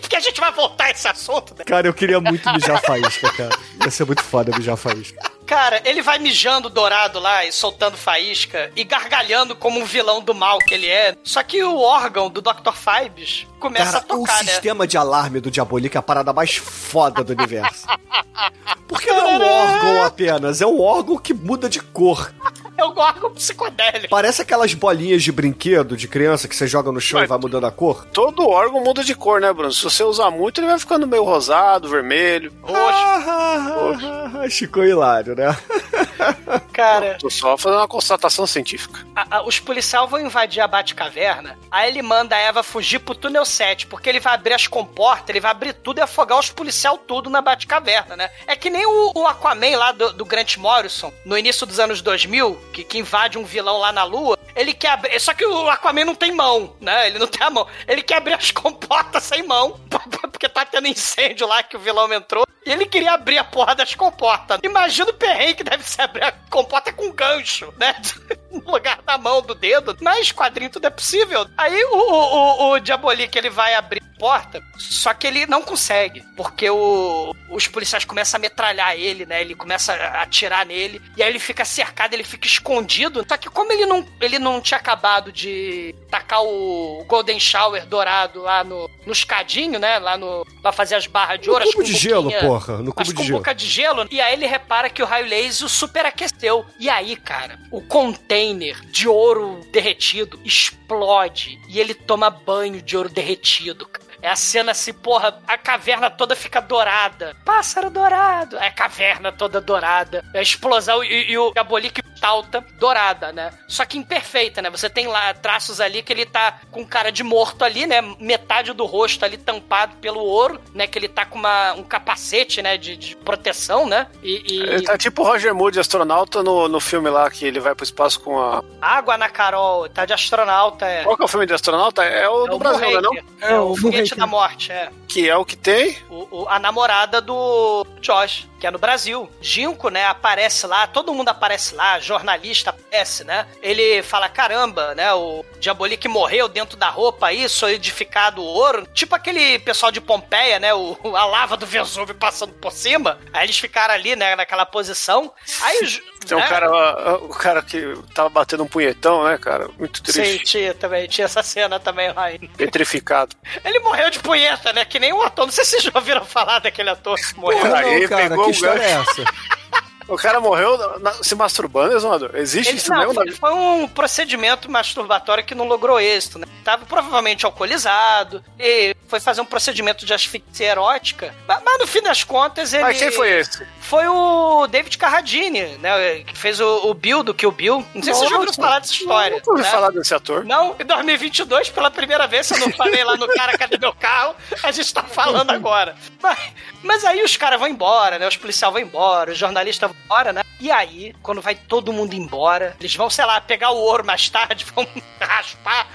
Porque a gente vai voltar a esse assunto, né? Cara, eu queria muito mijar faísca, cara. Ia ser muito foda mijar faísca. Cara, ele vai mijando dourado lá e soltando faísca e gargalhando como um vilão do mal que ele é. Só que o órgão do Dr. Fibes começa Cara, a tocar, o né? sistema de alarme do Diabolik é a parada mais foda do universo. Porque não é um órgão apenas, é um órgão que muda de cor. É o órgão psicodélico. Parece aquelas bolinhas de brinquedo de criança que você joga no chão e vai mudando a cor. Todo órgão muda de cor, né, Bruno? Se você usar muito, ele vai ficando meio rosado, vermelho. Ah, Ficou hilário, né? Cara, Tô só fazendo uma constatação científica. a- a- os policiais vão invadir a Batcaverna, aí ele manda a Eva fugir pro túnel 7, porque ele vai abrir as comportas, ele vai abrir tudo e afogar os policiais tudo na Batcaverna, né? É que nem o, o Aquaman lá do, do Grant Morrison, no início dos anos 2000, que, que invade um vilão lá na Lua, ele quer abrir... Só que o Aquaman não tem mão, né? Ele não tem a mão. Ele quer abrir as comportas sem mão, porque tá tendo incêndio lá que o vilão entrou, e ele queria abrir a porra das comportas. Imagina o perrengue que deve ser abrir a comporta com gancho, né? No lugar da mão, do dedo. Mas quadrinho tudo é possível. Aí o, o, o, o Diabolik, ele vai abrir porta, só que ele não consegue. Porque o, os policiais começam a metralhar ele, né? Ele começa a atirar nele. E aí ele fica cercado, ele fica escondido. Só que como ele não, ele não tinha acabado de tacar o Golden Shower dourado lá no, no escadinho, né? Lá no. Pra fazer as barras de No ouro. as cubo de gelo, porra. No cubo de gelo. boca de gelo. E aí ele repara que o raio laser superaqueceu. E aí, cara, o container de ouro derretido explode. E ele toma banho de ouro derretido, cara. É a cena assim, porra, a caverna toda fica dourada. Pássaro dourado. É a caverna toda dourada. É a explosão e, e o Diabolique talta dourada, né? Só que imperfeita, né? Você tem lá traços ali que ele tá com cara de morto ali, né? Metade do rosto ali tampado pelo ouro, né? Que ele tá com uma, um capacete, né? De, de proteção, né? E, e- Ele tá tipo o Roger Moore, astronauta, no, no filme lá que ele vai pro espaço com a. água na Carol, tá de astronauta, é. Qual que é o filme de astronauta? É o É do o Brasil, né? Não? Moonraker. É, o foguete da morte, é. Que é o que tem. O- o- a namorada do Josh, que é no Brasil. Ginko, né, aparece lá, todo mundo aparece lá, jornalista aparece, né? Ele fala: caramba, né? O Diabolik morreu dentro da roupa aí, solidificado o ouro. Tipo aquele pessoal de Pompeia, né? O, a lava do Vesúvio passando por cima. Aí eles ficaram ali, né, naquela posição. Aí Tem um né? cara, ó, o cara que tava batendo um punhetão, né, cara? Muito Sim, triste. tinha também, tinha essa cena também lá. Petrificado. Ele morreu de punheta, né? Que nem um ator. Não sei se vocês já ouviram falar daquele ator que morreu. Porra, aí pegou que história é essa? O cara morreu na- se masturbando, Exumador? Existe Ele, isso não, mesmo? foi, foi um procedimento masturbatório que não logrou êxito, né? Tava provavelmente alcoolizado e foi fazer um procedimento de asfixia erótica, mas, mas no fim das contas ele... Mas quem foi esse? Foi o David Carradine, né? Que fez o, o Bill do Kill Bill. Não sei se vocês já ouviram Nossa, falar dessa história. Nunca ouvi né? falar desse ator. Não, em 2022, pela primeira vez, eu não falei lá no cara, cadê meu carro? A gente tá falando agora. Mas, mas aí os caras vão embora, né? Os policiais vão embora, os jornalistas vão embora, né? E aí, quando vai todo mundo embora, eles vão, sei lá, pegar o ouro mais tarde, vão raspar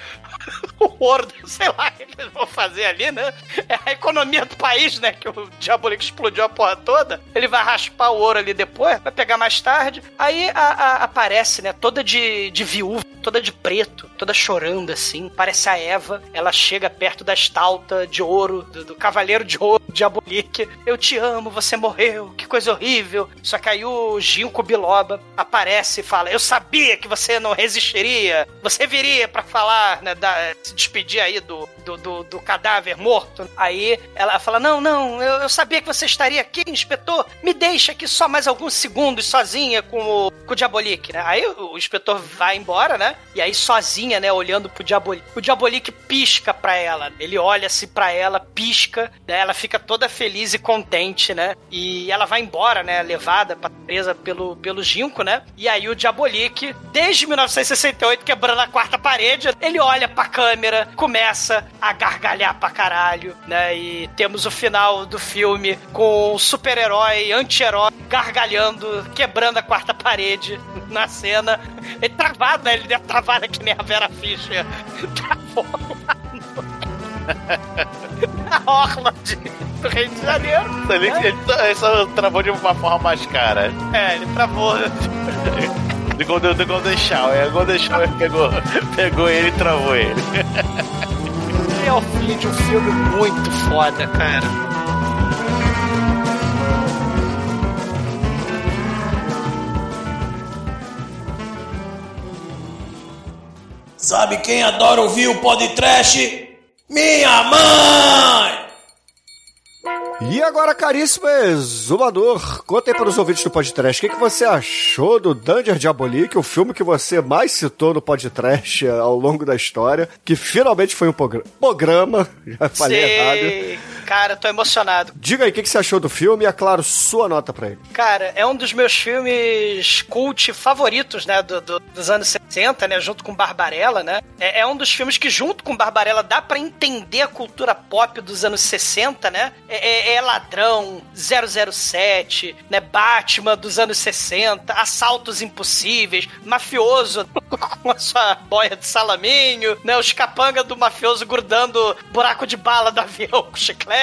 o ouro, sei lá eles vão fazer ali, né? É a economia do país, né? Que o Diabolico explodiu a porra toda. Ele vai raspar o ouro ali depois, vai pegar mais tarde. Aí a- a- aparece, né? Toda de, de viúva, toda de preto, toda chorando assim. Parece a Eva. Ela chega perto da estalta de ouro, do, do cavaleiro de ouro, Diabolique. Eu te amo, você morreu, que coisa horrível. Só que aí o Ginkgo Biloba aparece e fala: Eu sabia que você não resistiria. Você viria pra falar, né? da- se despedir aí do, do, do, do cadáver morto. Aí ela fala: Não, não, eu, eu sabia que você estaria aqui, inspetor. Me deixa aqui só mais alguns segundos sozinha com o, com o Diabolique, né? Aí o, o inspetor vai embora, né? E aí sozinha, né, olhando pro Diabolique. O Diabolique pisca pra ela. Ele olha assim pra ela, pisca, né? Ela fica toda feliz e contente, né? E ela vai embora, né? Levada, presa pelo, pelo Ginkgo, né? E aí o Diabolique, desde 1968, quebrando a quarta parede, ele olha pra câmera, começa a gargalhar pra caralho, né? E temos o final do filme com o super-herói, anti-herói, gargalhando, quebrando a quarta parede na cena. Ele travado, né? Ele deu travada que nem a Vera Fischer. Travou lá no- na orla de, do Rio de Janeiro. Ele, ele, ele só travou de uma forma mais cara. É, ele travou. Do Golden, do Golden Shower. O Golden Shower pegou, pegou ele e travou ele. É fim de um filme muito foda, cara. Sabe quem adora ouvir o podcast? Minha mãe! E agora, caríssimo exumador, conta aí para os ouvintes do podcast, o que, que você achou do Danger Diabolique, o filme que você mais citou no podcast ao longo da história, que finalmente foi um progra- programa, já falei errado. Cara, tô emocionado. Diga aí o que, que você achou do filme e, é claro, sua nota pra ele. Cara, é um dos meus filmes cult favoritos, né? do- do- dos anos 60, né? Junto com Barbarella, né? É, é um dos filmes que, junto com Barbarella, dá pra entender a cultura pop dos anos 60, né? É, é- é Ladrão, 007, né? Batman dos anos 60, Assaltos Impossíveis, Mafioso com a sua boia de salaminho, né? Os capanga do mafioso grudando buraco de bala do avião com chiclete.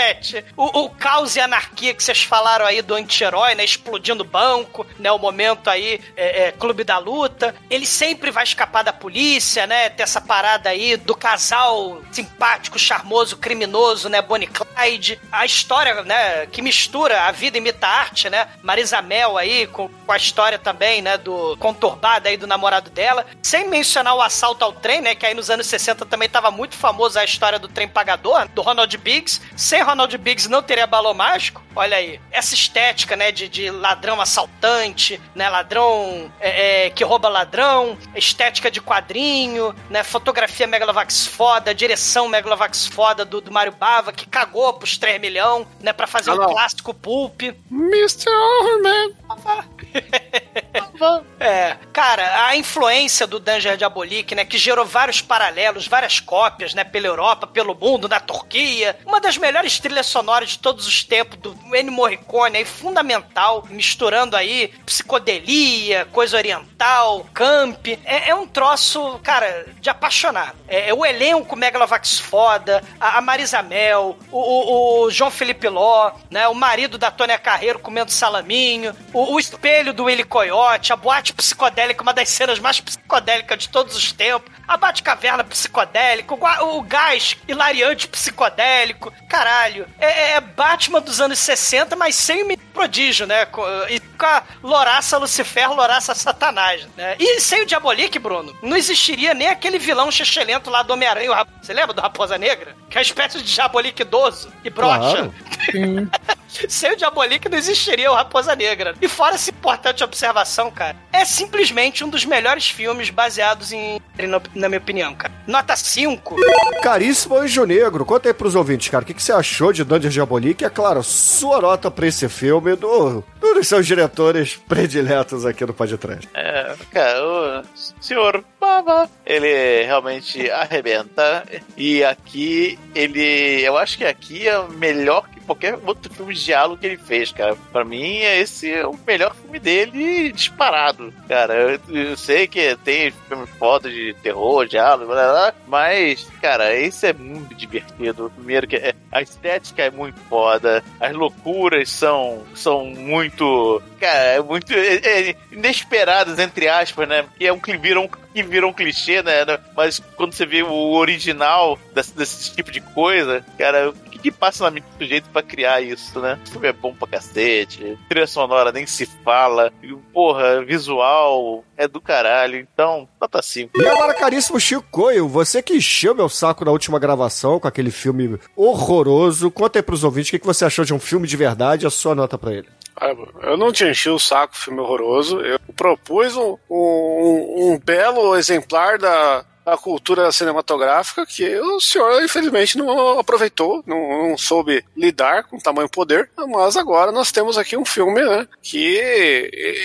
O, o caos e anarquia que vocês falaram aí do anti-herói, né? Explodindo banco, né? O momento aí, é, é, Clube da Luta. Ele sempre vai escapar da polícia, né? Ter essa parada aí do casal simpático, charmoso, criminoso, né? Bonnie Clyde. A história, né? Que mistura a vida imita a arte, né? Marisa Mel aí com, com a história também, né? Do conturbada aí do namorado dela. Sem mencionar o assalto ao trem, né? Que aí nos anos 60 também tava muito famoso a história do trem pagador, do Ronald Biggs. Sem Ronald Biggs não teria balão mágico. Olha aí. Essa estética, né? De, de ladrão assaltante, né? Ladrão é, é, que rouba ladrão, estética de quadrinho, né? Fotografia Megalovax foda, direção Megalovax foda do, do Mario Bava, que cagou pros 3 milhões, né? Pra fazer Ah, um clássico pulp. Mr. Overman. É, cara, a influência do Danger Diabolique, né, que gerou vários paralelos, várias cópias, né, pela Europa, pelo mundo, na Turquia. Uma das melhores trilhas sonoras de todos os tempos do Ennio Morricone, aí, fundamental, misturando aí psicodelia, coisa oriental, camp. É, é um troço, cara, de apaixonar. É, é o elenco Megalovax foda, a, a Marisa Mel, o, o, o João Felipe Ló, né, o marido da Tônia Carreiro comendo salaminho, o, o espelho do Willy Coyote, a boate psicodélica, uma das cenas mais psicodélicas de todos os tempos, a Batcaverna psicodélica, o, o gás hilariante psicodélico, caralho, é, é Batman dos anos 60, mas sem o prodígio, né, e com a loraça Lucifer, loraça Satanás, né, e sem o Diabolique, Bruno, não existiria nem aquele vilão chechelento lá do Homem-Aranha, você lembra do Raposa Negra? Que é uma espécie de Diabolique idoso e brocha. Claro. Sem o Diabolique não existiria o Raposa Negra. E fora essa importante observação, cara, é simplesmente um dos melhores filmes baseados em. na- na minha opinião, cara. Nota 5. Caríssimo Anjo Negro, conta aí pros ouvintes, cara, o que, que você achou de Dungeon Diabolique? É claro, sua nota pra esse filme do, do dos seus diretores prediletos aqui do Podcast. É, cara, o senhor Baba, ele realmente arrebenta. E aqui, ele. Eu acho que aqui é melhor que qualquer outro filme de diálogo que ele fez, cara. Pra mim, esse é o melhor filme dele disparado. Cara, eu, eu sei que tem filme foda de terror, diálogo, blá, blá, mas, cara, esse é muito divertido. Primeiro que é- a estética é muito foda, as loucuras são, são muito, cara, é muito é- é inesperadas, entre aspas, né? Que é um, cli- vira um, que vira um clichê, né? Mas quando você vê o original desse, desse tipo de coisa, cara, que, que passa na mente do sujeito pra criar isso, né? O filme é bom pra cacete, trilha sonora nem se fala, e, porra, visual é do caralho, então, nota 5. E agora, caríssimo Chico Coelho, você que encheu meu saco na última gravação com aquele filme horroroso, conta aí pros ouvintes o que, que você achou de um filme de verdade a sua nota pra ele. Ah, Eu não te enchi o saco, filme horroroso. Eu propus um, um, um belo exemplar da, da cultura cinematográfica que o senhor, infelizmente, não aproveitou, não, não soube lidar com tamanho poder. Mas agora nós temos aqui um filme né, que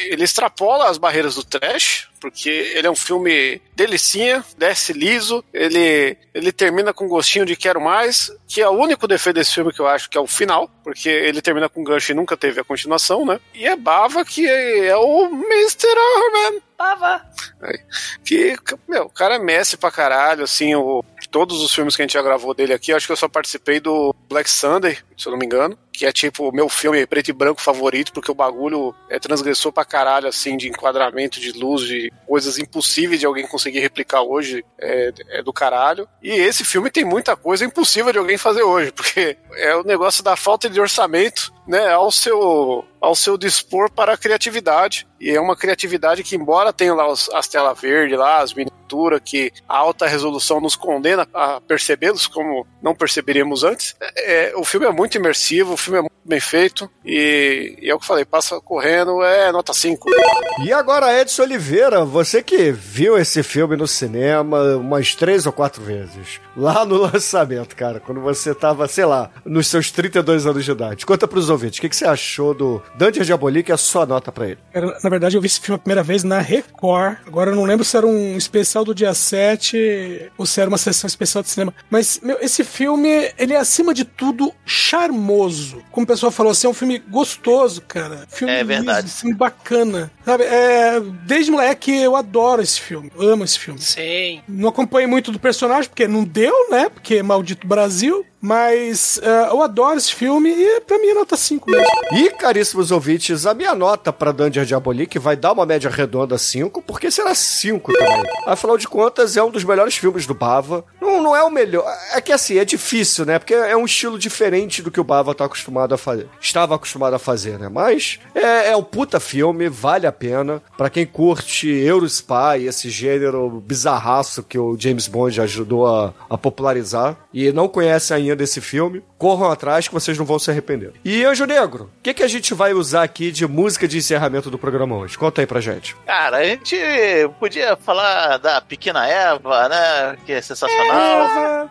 ele extrapola as barreiras do trash. Porque ele é um filme delicinha, desce liso, ele, ele termina com gostinho de quero mais, que é o único defeito desse filme que eu acho que é o final, porque ele termina com gancho e nunca teve a continuação, né? E é Bava que é, é o Mr. Overman. Bava. Que, meu, o cara é mestre pra caralho, assim, o, todos os filmes que a gente já gravou dele aqui, acho que eu só participei do Black Sunday, se eu não me engano, que é tipo o meu filme preto e branco favorito, porque o bagulho é transgressor pra caralho, assim, de enquadramento, de luz, de coisas impossíveis de alguém conseguir replicar hoje, é, é do caralho. E esse filme tem muita coisa impossível de alguém fazer hoje, porque é o negócio da falta de orçamento, né, ao seu, ao seu dispor para a criatividade. E é uma criatividade que, embora tenha lá os- as telas verdes, lá, as miniaturas, que a alta resolução nos condena a percebê-los como não perceberíamos antes, é, o filme é muito imersivo, filme é muito bem feito, e, e é o que eu falei, passa correndo, é nota 5. E agora, Edson Oliveira, você que viu esse filme no cinema umas três ou quatro vezes, lá no lançamento, cara, quando você tava, sei lá, nos seus 32 anos de idade. Conta pros ouvintes, o que, que você achou do Dungeon Diabolique e a sua nota pra ele? Na verdade, eu vi esse filme a primeira vez na Record. Agora eu não lembro se era um especial do dia 7 ou se era uma sessão especial de cinema. Mas, meu, esse filme, ele é acima de tudo charmoso. Como o pessoal falou assim, é um filme gostoso, cara. Filme É verdade. liso, filme bacana. Sabe, é, desde moleque eu adoro esse filme. Amo esse filme. Sim. Não acompanhei muito do personagem, porque não deu, né? Porque é maldito Brasil. Mas eh, eu adoro esse filme e pra mim é nota 5 mesmo. E, caríssimos ouvintes, a minha nota pra Dungeon Diabolique vai dar uma média redonda 5, porque será 5 também. Afinal de contas, é um dos melhores filmes do Bava. Não, não é o melhor. É que assim, é difícil, né? Porque é um estilo diferente do que o Bava tá acostumado a fazer. Estava acostumado a fazer, né? Mas é, é um puta filme, vale a pena. Pra quem curte Eurospy, esse gênero bizarraço que o James Bond ajudou a, a popularizar, e não conhece ainda esse filme, corram atrás que vocês não vão se arrepender. E Anjo Negro, o que, que a gente vai usar aqui de música de encerramento do programa hoje? Conta aí pra gente. Cara, a gente podia falar da Pequena Eva, né? Que é sensacional.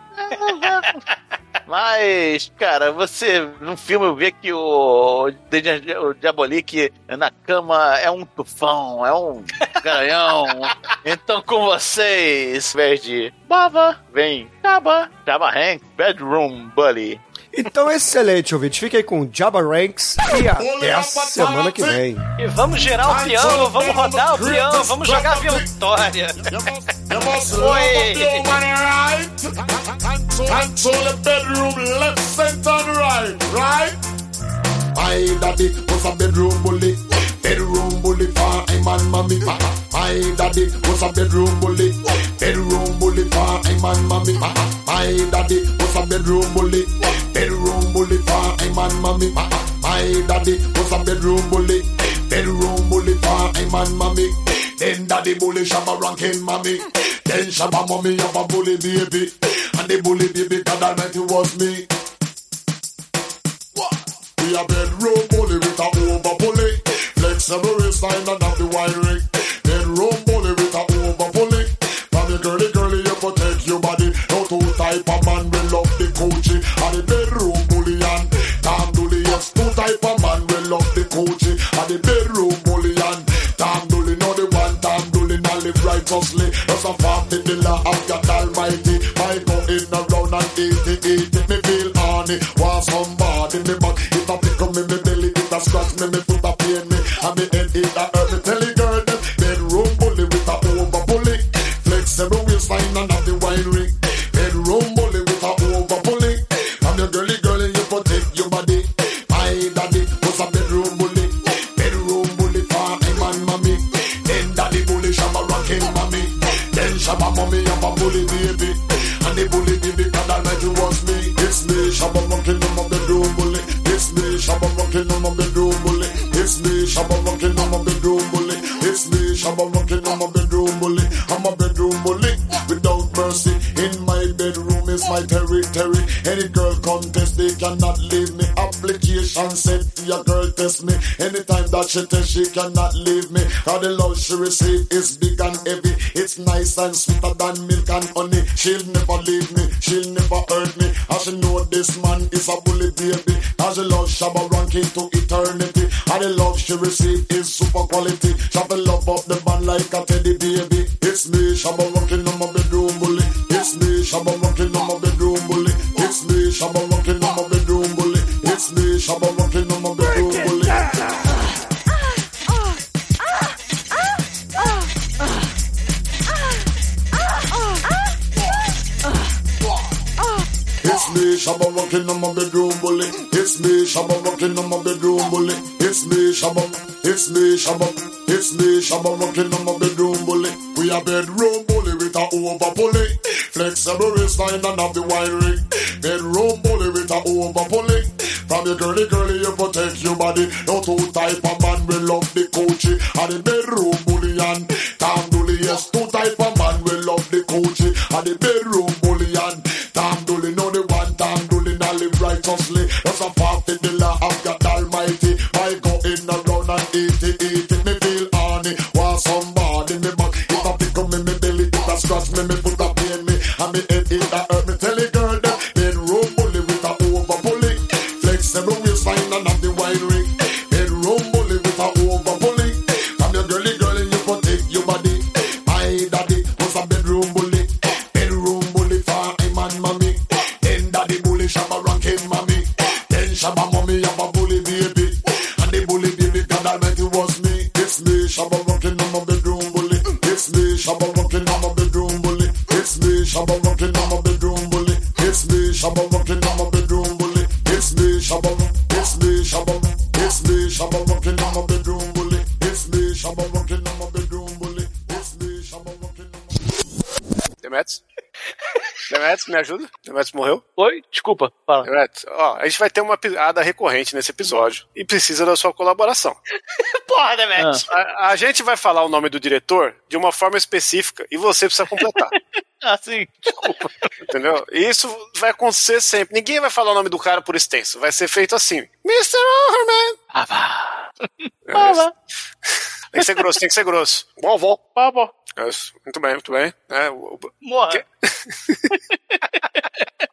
Mas, cara, você no filme vê que o, o Diabolik na cama é um tufão, é um garanhão. então com vocês, verde Baba, vem Jabba, Jabba Hank, Bedroom Bully. Então, excelente, ouvinte. Fique aí com Jabba Ranks e até a semana que vem. E vamos girar o peão, vamos rodar o peão, vamos jogar a vitória. Oi! My daddy was a bedroom bully. Bedroom bully for him and mommy. My daddy was a bedroom bully. Bedroom bully for him and mommy. My daddy was a bedroom bully. Bedroom bully for him and mommy. My daddy was a bedroom bully. Bedroom bully for him and mommy. Then daddy bully shabba ranking mommy. Then shabba mommy have a bully baby. And the bully baby God almighty was me. We a bedroom bully with a over bully. Flexible waistline and have the wiring. Bedroom bully with a over bully. From the girly type of man will love the coochie. Eh, and the bedroom bully and Tom Dooley. Yes, two type of man will love the coochie. Eh, and the bedroom bully and Tom Dooley. No the one Tom Dooley not live righteously. Just a the law of God Almighty. I go in around and eat it, eat it. Me feel horny. Want somebody me back. It a pick up me, me belly. It a scratch me, me foot a pain me. And me head it a hurt me. She test she cannot leave me. Cause the love she receive is big and heavy. It's nice and sweeter than milk and honey. She'll never leave me. She'll never hurt me. And she know this man is a bully baby. Cause she love Shabba ranking to eternity. And the love she receive is super quality. Shabba love up the band like a teddy baby. It's me, Shabba Flexible waistline and have the wiring. Bedroom Desculpa, fala. Demetrius, ó, a gente vai ter uma piada recorrente nesse episódio e precisa da sua colaboração. Porra, Demetrius. A, a gente vai falar o nome do diretor de uma forma específica e você precisa completar. Ah, sim, desculpa. Entendeu? E isso vai acontecer sempre. Ninguém vai falar o nome do cara por extenso. Vai ser feito assim. Mr. Overman! Ah, vá. É isso. Tem que ser grosso, tem que ser grosso. Bom, bom. Bom. É isso. Muito bem, muito bem. É, o- Morra.